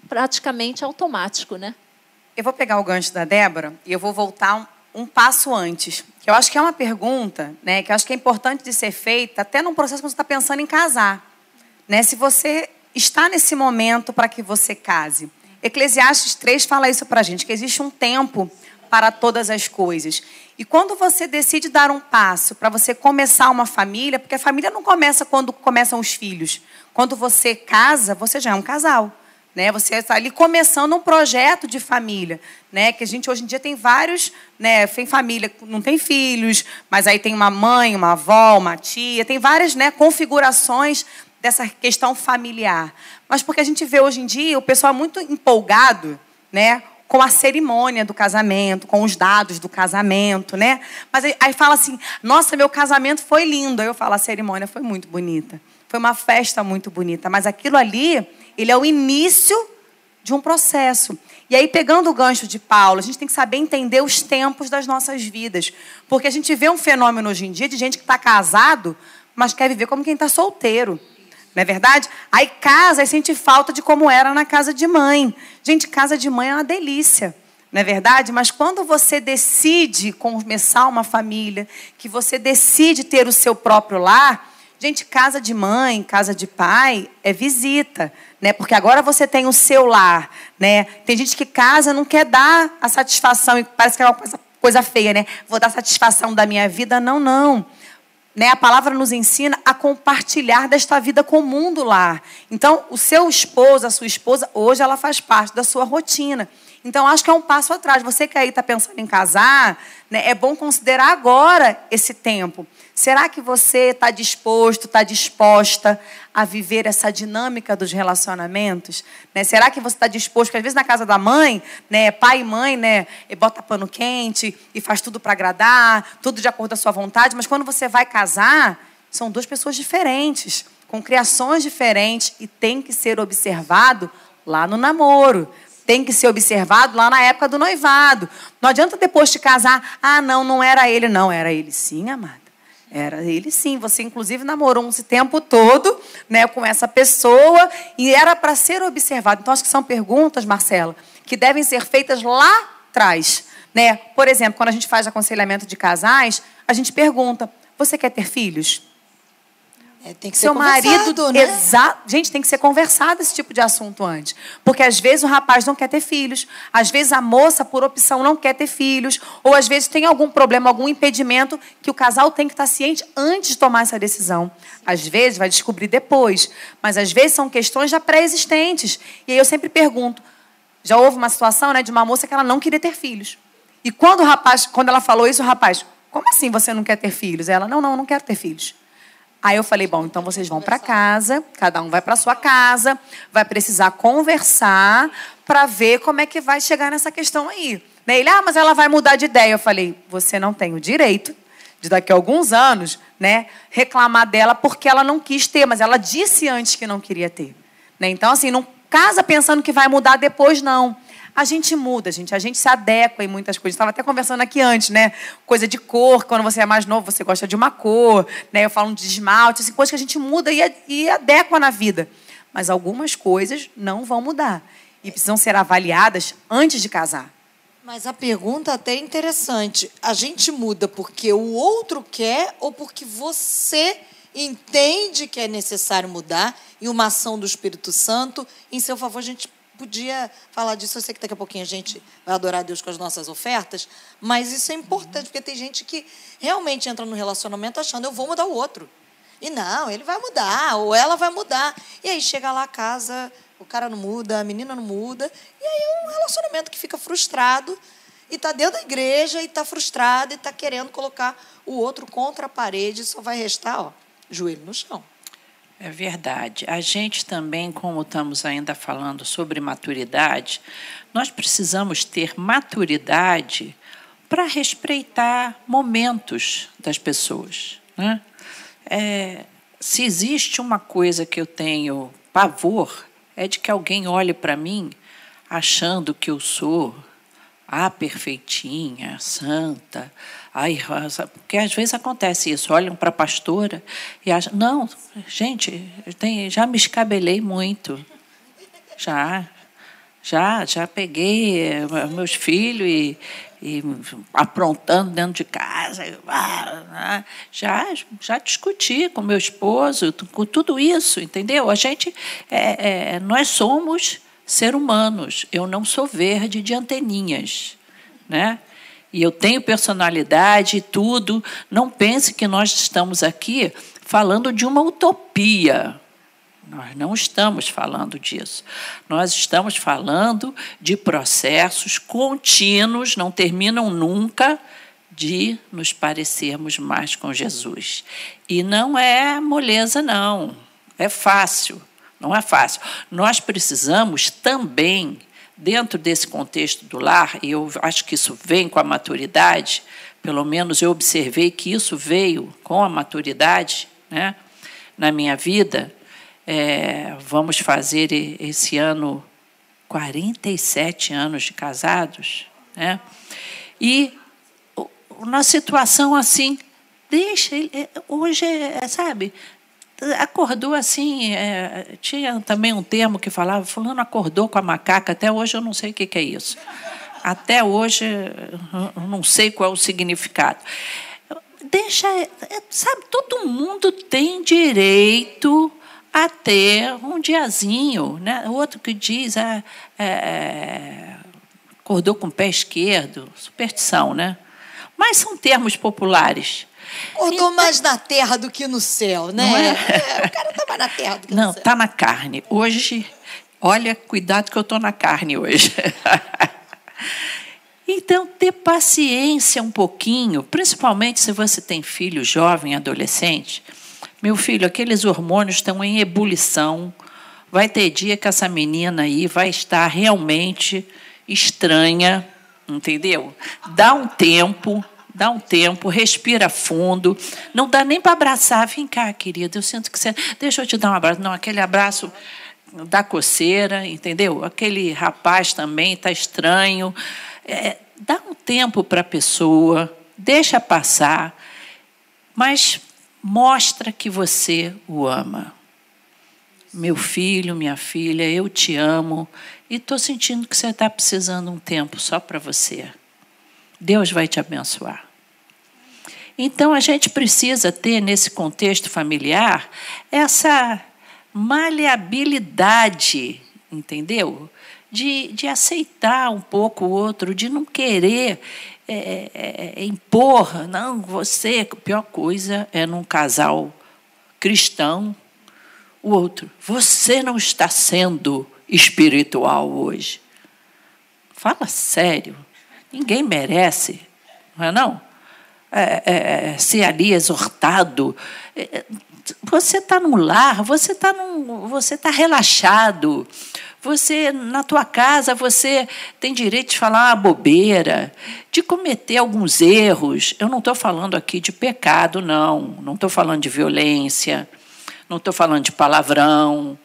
praticamente automático, né? Eu vou pegar o gancho da Débora e eu vou voltar um, um passo antes. Que eu acho que é uma pergunta, né? Que eu acho que é importante de ser feita até num processo quando você está pensando em casar, né? Se você está nesse momento para que você case. Eclesiastes 3 fala isso para a gente, que existe um tempo para todas as coisas. E quando você decide dar um passo para você começar uma família, porque a família não começa quando começam os filhos. Quando você casa, você já é um casal. Né? Você está ali começando um projeto de família, né? Que a gente hoje em dia tem vários, né? Tem família, não tem filhos, mas aí tem uma mãe, uma avó, uma tia, tem várias, né? Configurações dessa questão familiar. Mas porque a gente vê hoje em dia o pessoal muito empolgado, né? Com a cerimônia do casamento, com os dados do casamento, né? Mas aí, aí, fala assim: nossa, meu casamento foi lindo. Aí eu falo: a cerimônia foi muito bonita. Foi uma festa muito bonita. Mas aquilo ali, ele é o início de um processo. E aí, pegando o gancho de Paulo, a gente tem que saber entender os tempos das nossas vidas. Porque a gente vê um fenômeno hoje em dia de gente que está casado, mas quer viver como quem está solteiro. Não é verdade? Aí casa e sente falta de como era na casa de mãe. Gente, casa de mãe é uma delícia. Não é verdade? Mas quando você decide começar uma família, que você decide ter o seu próprio lar, gente, casa de mãe, casa de pai é visita, né? Porque agora você tem o seu lar, né? Tem gente que casa não quer dar a satisfação e parece que é uma coisa, coisa feia, né? Vou dar satisfação da minha vida, não, não. Né, a palavra nos ensina a compartilhar desta vida comum do lar. Então, o seu esposo, a sua esposa, hoje ela faz parte da sua rotina. Então, acho que é um passo atrás. Você que aí está pensando em casar, né, é bom considerar agora esse tempo. Será que você está disposto, está disposta a viver essa dinâmica dos relacionamentos? Né? Será que você está disposto? Porque às vezes na casa da mãe, né, pai e mãe, né, bota pano quente e faz tudo para agradar, tudo de acordo com a sua vontade, mas quando você vai casar, são duas pessoas diferentes, com criações diferentes e tem que ser observado lá no namoro tem que ser observado lá na época do noivado. Não adianta depois de casar, ah, não, não era ele, não, era ele sim, amada. Era ele sim. Você, inclusive, namorou esse tempo todo né, com essa pessoa e era para ser observado. Então, acho que são perguntas, Marcela, que devem ser feitas lá atrás. Né? Por exemplo, quando a gente faz aconselhamento de casais, a gente pergunta: você quer ter filhos? É, tem que Seu ser marido, né? Exato. Gente, tem que ser conversado esse tipo de assunto antes. Porque às vezes o rapaz não quer ter filhos, às vezes a moça, por opção, não quer ter filhos, ou às vezes tem algum problema, algum impedimento que o casal tem que estar ciente antes de tomar essa decisão. Às vezes vai descobrir depois, mas às vezes são questões já pré-existentes. E aí eu sempre pergunto: já houve uma situação né, de uma moça que ela não queria ter filhos. E quando o rapaz, quando ela falou isso, o rapaz, como assim você não quer ter filhos? Ela, não, não, não quero ter filhos. Aí eu falei, bom, então vocês vão para casa, cada um vai para sua casa, vai precisar conversar para ver como é que vai chegar nessa questão aí. Né? Ele, ah, mas ela vai mudar de ideia. Eu falei, você não tem o direito de daqui a alguns anos, né, reclamar dela porque ela não quis ter, mas ela disse antes que não queria ter. Né? Então, assim, não casa pensando que vai mudar depois, não. A gente muda, gente. A gente se adequa em muitas coisas. Estava até conversando aqui antes, né? Coisa de cor. Quando você é mais novo, você gosta de uma cor. Né? Eu falo de esmalte. Assim, coisas que a gente muda e, e adequa na vida. Mas algumas coisas não vão mudar. E precisam ser avaliadas antes de casar. Mas a pergunta até é interessante. A gente muda porque o outro quer ou porque você entende que é necessário mudar e uma ação do Espírito Santo em seu favor a gente podia falar disso. Eu sei que daqui a pouquinho a gente vai adorar a Deus com as nossas ofertas, mas isso é importante, porque tem gente que realmente entra no relacionamento achando eu vou mudar o outro. E não, ele vai mudar, ou ela vai mudar. E aí chega lá a casa, o cara não muda, a menina não muda, e aí é um relacionamento que fica frustrado e está dentro da igreja e está frustrada e está querendo colocar o outro contra a parede, só vai restar, ó, joelho no chão. É verdade. A gente também, como estamos ainda falando sobre maturidade, nós precisamos ter maturidade para respeitar momentos das pessoas. Né? É, se existe uma coisa que eu tenho pavor, é de que alguém olhe para mim achando que eu sou a perfeitinha, santa, Ai, porque às vezes acontece isso, olham para a pastora e acham, não, gente, tem, já me escabelei muito. Já, já, já peguei eh, meus filhos e, e aprontando dentro de casa. Ah, já, já discuti com meu esposo, com tudo isso, entendeu? A gente, é, é, nós somos ser humanos. Eu não sou verde de anteninhas, né? E eu tenho personalidade e tudo. Não pense que nós estamos aqui falando de uma utopia. Nós não estamos falando disso. Nós estamos falando de processos contínuos, não terminam nunca, de nos parecermos mais com Jesus. E não é moleza, não. É fácil. Não é fácil. Nós precisamos também dentro desse contexto do lar, e eu acho que isso vem com a maturidade, pelo menos eu observei que isso veio com a maturidade né, na minha vida. É, vamos fazer esse ano 47 anos de casados, né? E na situação assim, deixa ele, hoje, é, sabe, acordou assim, é, tinha também um termo que falava, fulano acordou com a macaca, até hoje eu não sei o que, é isso. Até hoje eu não sei qual é o significado. Deixa, é, sabe, todo mundo tem direito a ter um diazinho, né? Outro que diz, ah, é, acordou com o pé esquerdo, superstição, né? Mas são termos populares. Acordou mais na terra do que no céu, né? É? É, o cara está mais na terra do que Não, no céu. Não, está na carne. Hoje, olha, cuidado que eu estou na carne hoje. Então, ter paciência um pouquinho, principalmente se você tem filho jovem, adolescente. Meu filho, aqueles hormônios estão em ebulição. Vai ter dia que essa menina aí vai estar realmente estranha, entendeu? Dá um tempo, Dá um tempo, respira fundo. Não dá nem para abraçar. Vem cá, querida, eu sinto que você. Deixa eu te dar um abraço. Não, aquele abraço da coceira, entendeu? Aquele rapaz também está estranho. É, dá um tempo para a pessoa, deixa passar, mas mostra que você o ama. Meu filho, minha filha, eu te amo e estou sentindo que você está precisando um tempo só para você. Deus vai te abençoar. Então, a gente precisa ter, nesse contexto familiar, essa maleabilidade, entendeu? De, de aceitar um pouco o outro, de não querer é, é, é impor, não, você. A pior coisa é num casal cristão, o outro, você não está sendo espiritual hoje. Fala sério. Ninguém merece, não é não? É, é, é ser ali exortado. É, você está no lar, você está você tá relaxado. Você na tua casa você tem direito de falar uma bobeira, de cometer alguns erros. Eu não estou falando aqui de pecado, não. Não estou falando de violência. Não estou falando de palavrão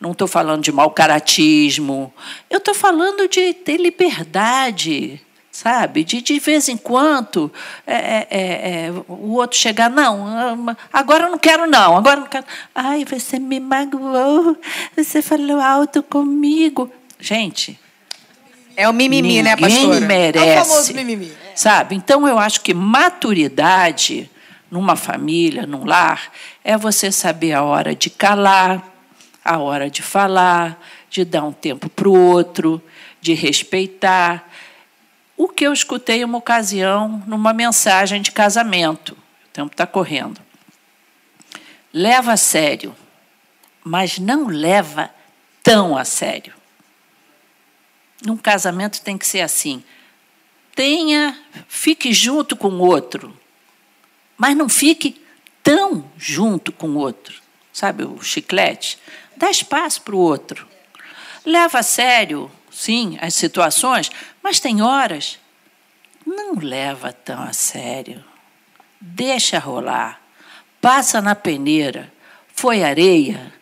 não estou falando de mau caratismo, eu estou falando de ter liberdade, sabe? De, de vez em quando é, é, é, é o outro chegar, não, agora eu não quero, não, agora eu não quero. Ai, você me magoou, você falou alto comigo. Gente. É o mimimi, né, pastora? merece. É o famoso mimimi. Sabe? Então, eu acho que maturidade numa família, num lar, é você saber a hora de calar, a hora de falar, de dar um tempo para o outro, de respeitar o que eu escutei uma ocasião numa mensagem de casamento. O tempo está correndo. Leva a sério, mas não leva tão a sério. Num casamento tem que ser assim. tenha, fique junto com o outro, mas não fique tão junto com o outro. Sabe o chiclete? Dá espaço para o outro. Leva a sério, sim, as situações, mas tem horas. Não leva tão a sério. Deixa rolar. Passa na peneira. Foi areia.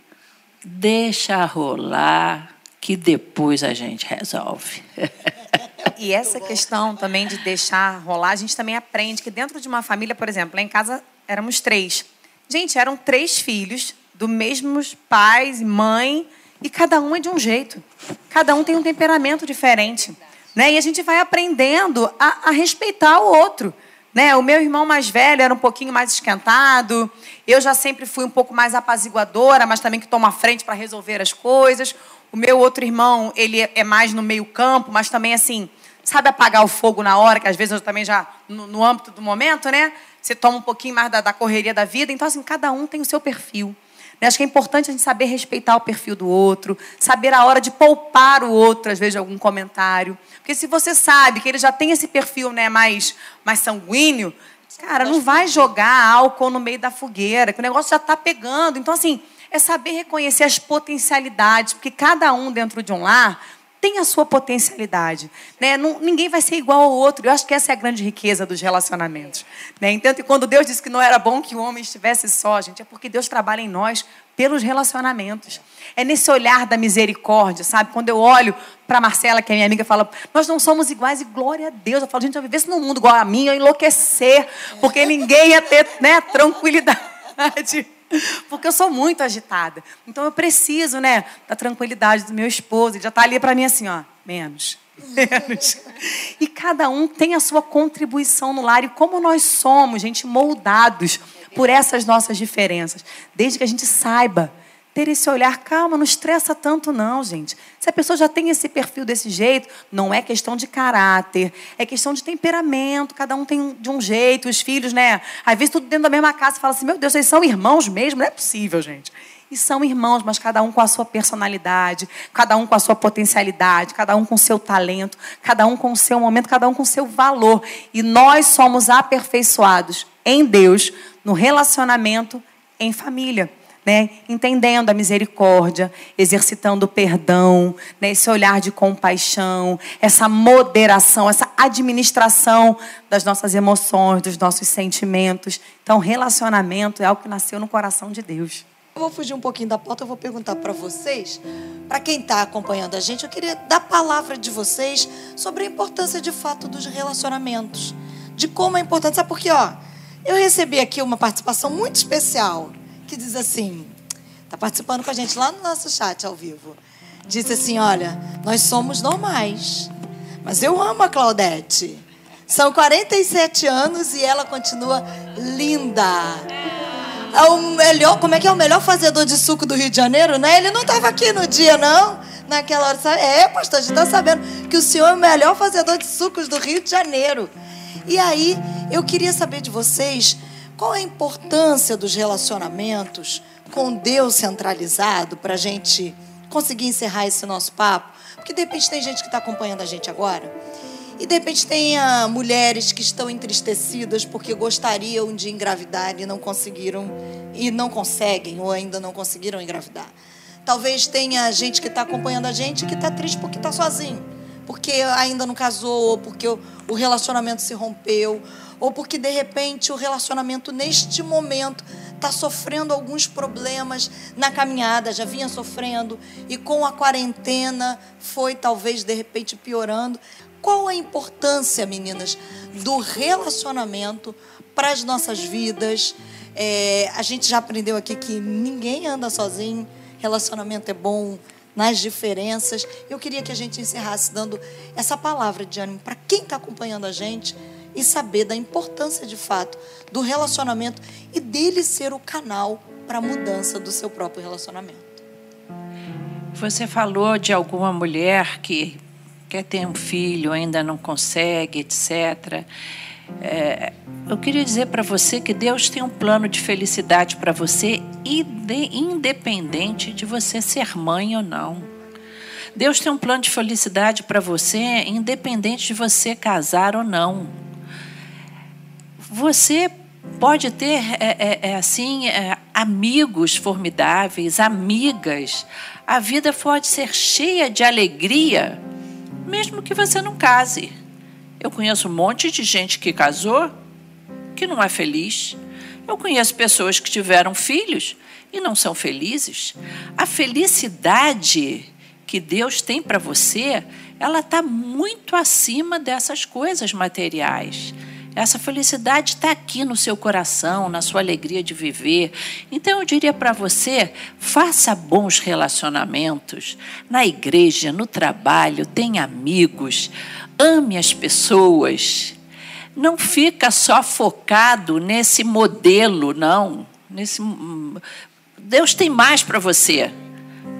Deixa rolar, que depois a gente resolve. E essa questão também de deixar rolar, a gente também aprende que dentro de uma família, por exemplo, lá em casa éramos três. Gente, eram três filhos, do mesmos pais e mãe, e cada um é de um jeito. Cada um tem um temperamento diferente. Né? E a gente vai aprendendo a, a respeitar o outro. Né? O meu irmão mais velho era um pouquinho mais esquentado. Eu já sempre fui um pouco mais apaziguadora, mas também que toma frente para resolver as coisas. O meu outro irmão, ele é mais no meio campo, mas também assim, sabe apagar o fogo na hora, que às vezes eu também já, no, no âmbito do momento, né? Você toma um pouquinho mais da, da, correria da vida. Então, assim, cada um tem o seu perfil. Né? Acho que é importante a gente saber respeitar o perfil do outro, saber a hora de poupar o outro, às vezes, de algum comentário. Porque se você sabe que ele já tem esse perfil né, mais, mais sanguíneo, cara, não vai jogar álcool no meio da fogueira, que o negócio já está pegando. Então, assim, é saber reconhecer as potencialidades, porque cada um dentro de um lar tem a sua potencialidade. Né? Não, ninguém vai ser igual ao outro. Eu acho que essa é a grande riqueza dos relacionamentos. Né? Então, quando Deus disse que não era bom que o homem estivesse só, gente, é porque Deus trabalha em nós pelos relacionamentos. É nesse olhar da misericórdia, sabe? Quando eu olho para Marcela, que é minha amiga, fala, nós não somos iguais, e glória a Deus. Eu falo, gente, eu vivesse num mundo igual a mim, eu enlouquecer, porque ninguém ia ter né, tranquilidade. Porque eu sou muito agitada. Então eu preciso, né, da tranquilidade do meu esposo. Ele já está ali para mim assim, ó, menos. Menos. E cada um tem a sua contribuição no lar. E como nós somos, gente, moldados por essas nossas diferenças. Desde que a gente saiba ter esse olhar, calma, não estressa tanto não, gente. Se a pessoa já tem esse perfil desse jeito, não é questão de caráter, é questão de temperamento, cada um tem de um jeito, os filhos, né? Às vezes tudo dentro da mesma casa, fala assim, meu Deus, vocês são irmãos mesmo? Não é possível, gente. E são irmãos, mas cada um com a sua personalidade, cada um com a sua potencialidade, cada um com o seu talento, cada um com o seu momento, cada um com o seu valor. E nós somos aperfeiçoados em Deus, no relacionamento em família né? entendendo a misericórdia, exercitando o perdão, né? esse olhar de compaixão, essa moderação, essa administração das nossas emoções, dos nossos sentimentos. Então, relacionamento é algo que nasceu no coração de Deus. Eu vou fugir um pouquinho da pauta, eu vou perguntar para vocês, para quem está acompanhando a gente, eu queria dar a palavra de vocês sobre a importância de fato dos relacionamentos. De como é importante. Sabe por quê? Ó, eu recebi aqui uma participação muito especial que diz assim, está participando com a gente lá no nosso chat ao vivo. Disse assim: Olha, nós somos normais, mas eu amo a Claudete. São 47 anos e ela continua linda. É o melhor, como é que é o melhor fazedor de suco do Rio de Janeiro, né? Ele não estava aqui no dia, não. Naquela hora, sabe? É, pastor, a gente está sabendo que o senhor é o melhor fazedor de sucos do Rio de Janeiro. E aí, eu queria saber de vocês qual a importância dos relacionamentos com Deus centralizado para a gente conseguir encerrar esse nosso papo? Porque de repente tem gente que está acompanhando a gente agora e de repente tem ah, mulheres que estão entristecidas porque gostariam de engravidar e não conseguiram e não conseguem ou ainda não conseguiram engravidar. Talvez tenha gente que está acompanhando a gente que está triste porque está sozinho, porque ainda não casou, porque o relacionamento se rompeu, ou porque de repente o relacionamento neste momento está sofrendo alguns problemas na caminhada, já vinha sofrendo e com a quarentena foi talvez de repente piorando. Qual a importância, meninas, do relacionamento para as nossas vidas? É, a gente já aprendeu aqui que ninguém anda sozinho, relacionamento é bom nas diferenças. Eu queria que a gente encerrasse dando essa palavra de ânimo para quem está acompanhando a gente e saber da importância de fato do relacionamento e dele ser o canal para a mudança do seu próprio relacionamento. Você falou de alguma mulher que quer ter um filho, ainda não consegue, etc. É, eu queria dizer para você que Deus tem um plano de felicidade para você, independente de você ser mãe ou não. Deus tem um plano de felicidade para você, independente de você casar ou não. Você pode ter é, é, é assim é, amigos formidáveis, amigas. A vida pode ser cheia de alegria, mesmo que você não case. Eu conheço um monte de gente que casou que não é feliz. Eu conheço pessoas que tiveram filhos e não são felizes. A felicidade que Deus tem para você, ela está muito acima dessas coisas materiais. Essa felicidade está aqui no seu coração, na sua alegria de viver. Então eu diria para você: faça bons relacionamentos na igreja, no trabalho, tenha amigos, ame as pessoas. Não fica só focado nesse modelo, não. Nesse Deus tem mais para você,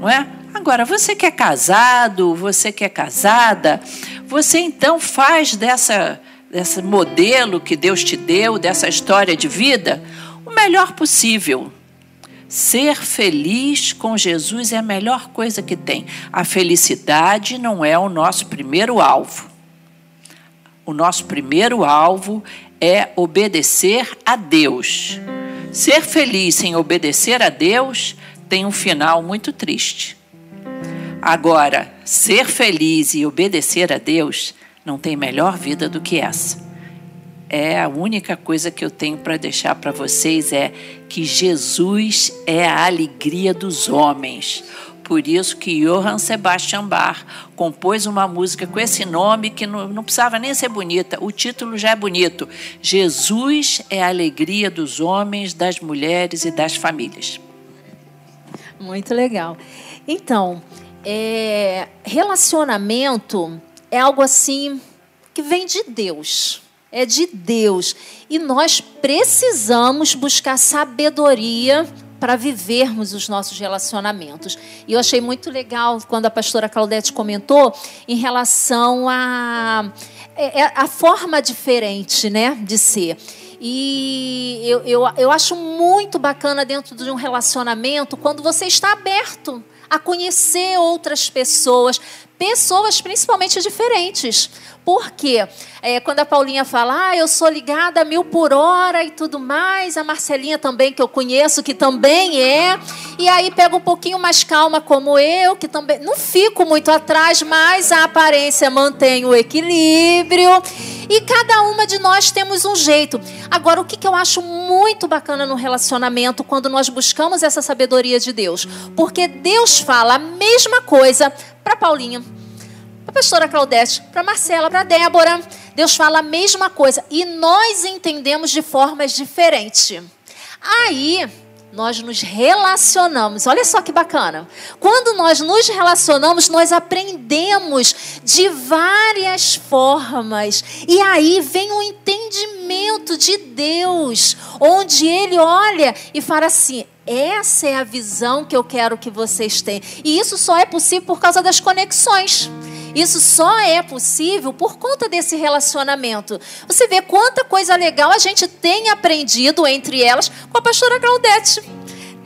não é? Agora, você que é casado, você que é casada, você então faz dessa, desse modelo que Deus te deu, dessa história de vida, o melhor possível. Ser feliz com Jesus é a melhor coisa que tem. A felicidade não é o nosso primeiro alvo. O nosso primeiro alvo é obedecer a Deus. Ser feliz sem obedecer a Deus tem um final muito triste. Agora, ser feliz e obedecer a Deus não tem melhor vida do que essa. É a única coisa que eu tenho para deixar para vocês é que Jesus é a alegria dos homens. Por isso que Johann Sebastian Bach compôs uma música com esse nome que não, não precisava nem ser bonita, o título já é bonito. Jesus é a alegria dos homens, das mulheres e das famílias. Muito legal. Então, é, relacionamento é algo assim que vem de Deus. É de Deus. E nós precisamos buscar sabedoria para vivermos os nossos relacionamentos. E eu achei muito legal quando a pastora Claudete comentou em relação a, é, é, a forma diferente né, de ser. E eu, eu, eu acho muito bacana dentro de um relacionamento quando você está aberto a conhecer outras pessoas, pessoas principalmente diferentes. Porque é, quando a Paulinha fala, ah, eu sou ligada a mil por hora e tudo mais, a Marcelinha também, que eu conheço, que também é, e aí pega um pouquinho mais calma, como eu, que também não fico muito atrás, mas a aparência mantém o equilíbrio. E cada uma de nós temos um jeito. Agora, o que, que eu acho muito bacana no relacionamento quando nós buscamos essa sabedoria de Deus? Porque Deus fala a mesma coisa para Paulinha para a pastora Claudete, para Marcela, para Débora. Deus fala a mesma coisa e nós entendemos de formas diferentes. Aí nós nos relacionamos. Olha só que bacana. Quando nós nos relacionamos, nós aprendemos de várias formas. E aí vem o entendimento de Deus, onde ele olha e fala assim: essa é a visão que eu quero que vocês tenham. E isso só é possível por causa das conexões. Isso só é possível por conta desse relacionamento. Você vê quanta coisa legal a gente tem aprendido entre elas com a pastora Claudete.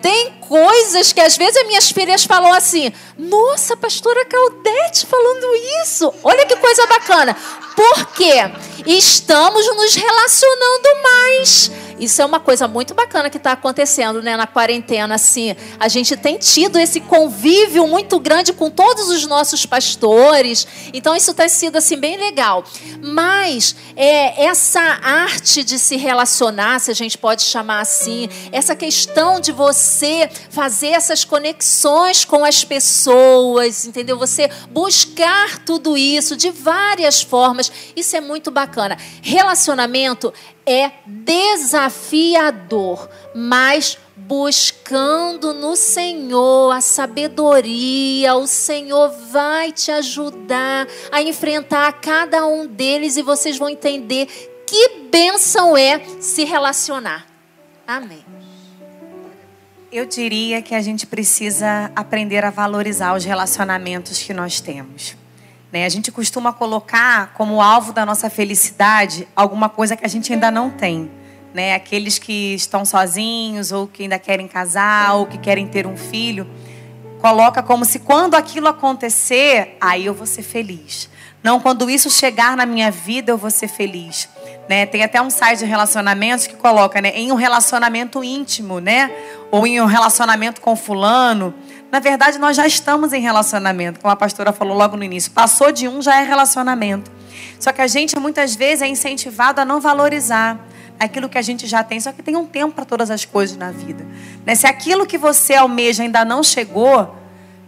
Tem coisas que às vezes as minhas filhas falam assim: Nossa, pastora Claudete falando isso. Olha que coisa bacana. Por quê? Estamos nos relacionando mais. Isso é uma coisa muito bacana que está acontecendo né, na quarentena. Assim, a gente tem tido esse convívio muito grande com todos os nossos pastores. Então, isso tem sido assim, bem legal. Mas é, essa arte de se relacionar, se a gente pode chamar assim, essa questão de você fazer essas conexões com as pessoas, entendeu? Você buscar tudo isso de várias formas. Isso é muito bacana. Relacionamento é desafiador, mas buscando no Senhor a sabedoria, o Senhor vai te ajudar a enfrentar cada um deles e vocês vão entender que bênção é se relacionar. Amém. Eu diria que a gente precisa aprender a valorizar os relacionamentos que nós temos. Né? A gente costuma colocar como alvo da nossa felicidade alguma coisa que a gente ainda não tem. Né? Aqueles que estão sozinhos, ou que ainda querem casar, ou que querem ter um filho. coloca como se quando aquilo acontecer, aí eu vou ser feliz. Não quando isso chegar na minha vida, eu vou ser feliz. Né? Tem até um site de relacionamentos que coloca, né, em um relacionamento íntimo, né? Ou em um relacionamento com fulano. Na verdade, nós já estamos em relacionamento, como a pastora falou logo no início. Passou de um já é relacionamento. Só que a gente muitas vezes é incentivado a não valorizar aquilo que a gente já tem, só que tem um tempo para todas as coisas na vida. Né? Se aquilo que você almeja ainda não chegou,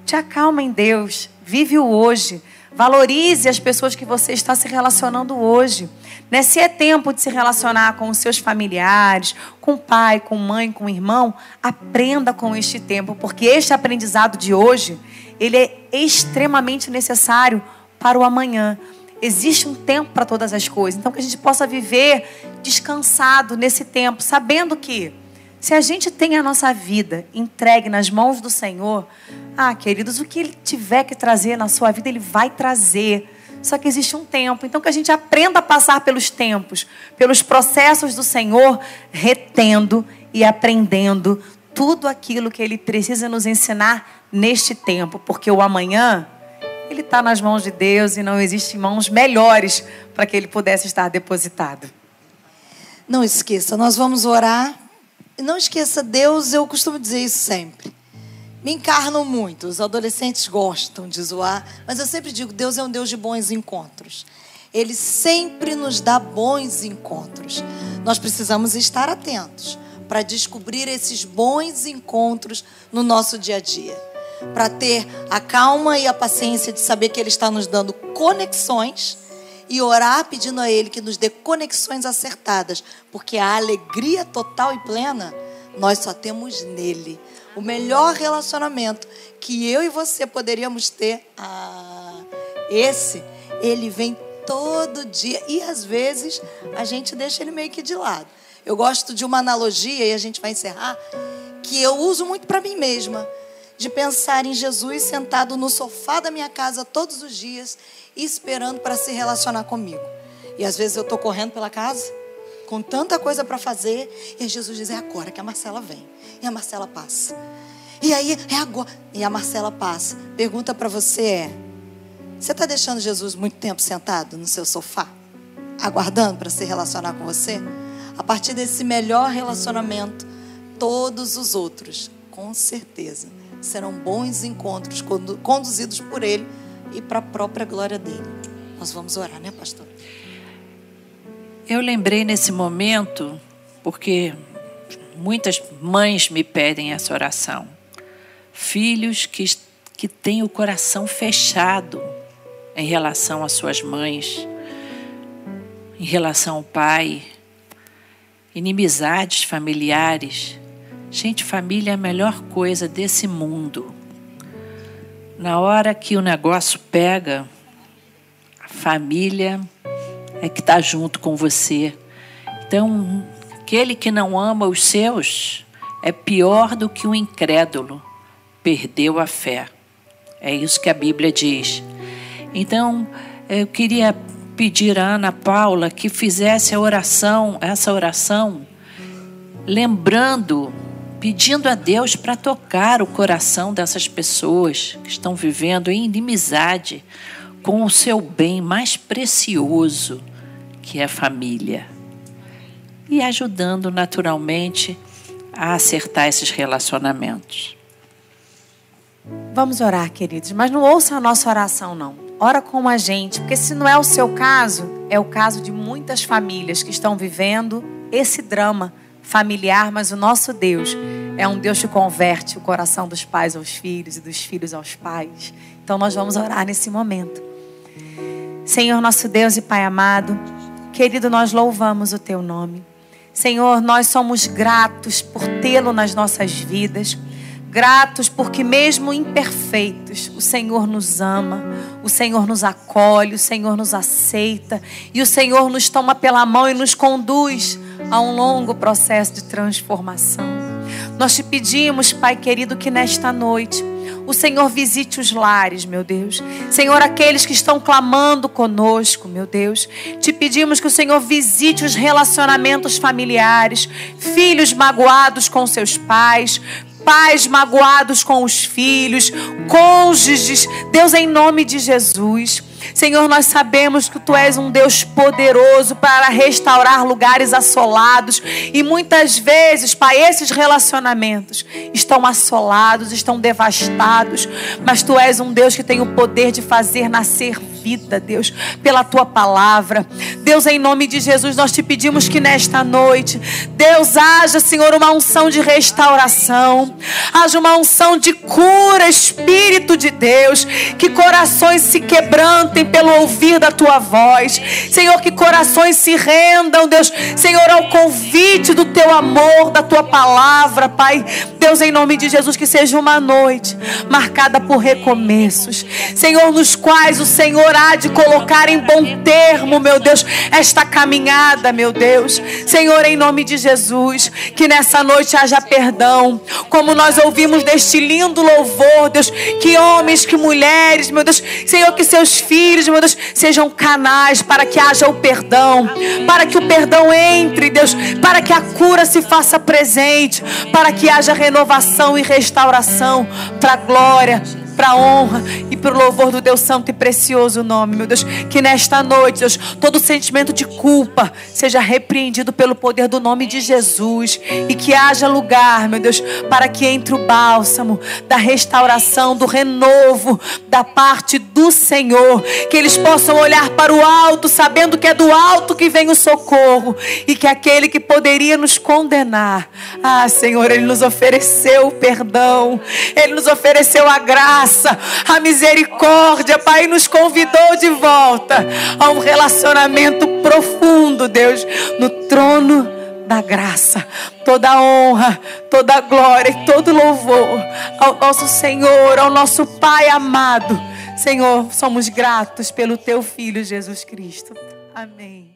te acalma em Deus, vive o hoje. Valorize as pessoas que você está se relacionando hoje. Né? Se é tempo de se relacionar com os seus familiares, com pai, com mãe, com irmão, aprenda com este tempo, porque este aprendizado de hoje, ele é extremamente necessário para o amanhã. Existe um tempo para todas as coisas. Então, que a gente possa viver descansado nesse tempo, sabendo que se a gente tem a nossa vida entregue nas mãos do Senhor, ah, queridos, o que Ele tiver que trazer na sua vida, Ele vai trazer. Só que existe um tempo. Então, que a gente aprenda a passar pelos tempos, pelos processos do Senhor, retendo e aprendendo tudo aquilo que Ele precisa nos ensinar neste tempo, porque o amanhã ele está nas mãos de Deus e não existem mãos melhores para que ele pudesse estar depositado. Não esqueça, nós vamos orar. Não esqueça, Deus, eu costumo dizer isso sempre. Me encarnam muito, os adolescentes gostam de zoar, mas eu sempre digo: Deus é um Deus de bons encontros. Ele sempre nos dá bons encontros. Nós precisamos estar atentos para descobrir esses bons encontros no nosso dia a dia para ter a calma e a paciência de saber que Ele está nos dando conexões e orar pedindo a Ele que nos dê conexões acertadas, porque a alegria total e plena nós só temos nele. O melhor relacionamento que eu e você poderíamos ter, ah, esse, ele vem todo dia e às vezes a gente deixa ele meio que de lado. Eu gosto de uma analogia e a gente vai encerrar que eu uso muito para mim mesma de pensar em Jesus sentado no sofá da minha casa todos os dias, esperando para se relacionar comigo. E às vezes eu estou correndo pela casa, com tanta coisa para fazer, e Jesus diz: é agora que a Marcela vem. E a Marcela passa. E aí, é agora. E a Marcela passa. Pergunta para você é: você está deixando Jesus muito tempo sentado no seu sofá, aguardando para se relacionar com você? A partir desse melhor relacionamento, todos os outros, com certeza serão bons encontros conduzidos por Ele e para a própria glória dele. Nós vamos orar, né, pastor? Eu lembrei nesse momento, porque muitas mães me pedem essa oração. Filhos que, que têm o coração fechado em relação às suas mães, em relação ao pai, inimizades familiares Gente, família é a melhor coisa desse mundo. Na hora que o negócio pega, a família é que está junto com você. Então, aquele que não ama os seus é pior do que o incrédulo, perdeu a fé. É isso que a Bíblia diz. Então, eu queria pedir a Ana Paula que fizesse a oração, essa oração, lembrando pedindo a Deus para tocar o coração dessas pessoas que estão vivendo em inimizade com o seu bem mais precioso, que é a família. E ajudando naturalmente a acertar esses relacionamentos. Vamos orar, queridos, mas não ouça a nossa oração, não. Ora com a gente, porque se não é o seu caso, é o caso de muitas famílias que estão vivendo esse drama familiar, mas o nosso Deus é um Deus que converte o coração dos pais aos filhos e dos filhos aos pais. Então nós vamos orar nesse momento. Senhor, nosso Deus e Pai amado, querido, nós louvamos o teu nome. Senhor, nós somos gratos por tê-lo nas nossas vidas. Gratos porque, mesmo imperfeitos, o Senhor nos ama, o Senhor nos acolhe, o Senhor nos aceita e o Senhor nos toma pela mão e nos conduz a um longo processo de transformação. Nós te pedimos, Pai querido, que nesta noite o Senhor visite os lares, meu Deus. Senhor, aqueles que estão clamando conosco, meu Deus. Te pedimos que o Senhor visite os relacionamentos familiares, filhos magoados com seus pais, pais magoados com os filhos, cônjuges, Deus, em nome de Jesus. Senhor, nós sabemos que tu és um Deus poderoso para restaurar lugares assolados. E muitas vezes, Pai, esses relacionamentos estão assolados, estão devastados, mas tu és um Deus que tem o poder de fazer nascer vida, Deus, pela tua palavra. Deus, em nome de Jesus, nós te pedimos que nesta noite, Deus, haja, Senhor, uma unção de restauração, haja uma unção de cura, Espírito de Deus, que corações se quebrantem pelo ouvir da tua voz, Senhor, que corações se rendam, Deus, Senhor, ao convite do teu amor, da tua palavra, Pai. Deus, em nome de Jesus, que seja uma noite marcada por recomeços, Senhor, nos quais o Senhor de colocar em bom termo, meu Deus, esta caminhada, meu Deus. Senhor, em nome de Jesus, que nessa noite haja perdão, como nós ouvimos deste lindo louvor, Deus, que homens, que mulheres, meu Deus, Senhor, que seus filhos, meu Deus, sejam canais para que haja o perdão, para que o perdão entre, Deus, para que a cura se faça presente, para que haja renovação e restauração, para a glória para a honra e para o louvor do Deus Santo e precioso nome, meu Deus. Que nesta noite, Deus, todo sentimento de culpa seja repreendido pelo poder do nome de Jesus. E que haja lugar, meu Deus, para que entre o bálsamo da restauração, do renovo da parte do Senhor, que eles possam olhar para o alto, sabendo que é do alto que vem o socorro. E que aquele que poderia nos condenar, ah, Senhor, ele nos ofereceu o perdão, ele nos ofereceu a graça graça, a misericórdia, Pai, nos convidou de volta a um relacionamento profundo, Deus, no trono da graça. Toda a honra, toda a glória e todo louvor ao nosso Senhor, ao nosso Pai amado. Senhor, somos gratos pelo teu filho Jesus Cristo. Amém.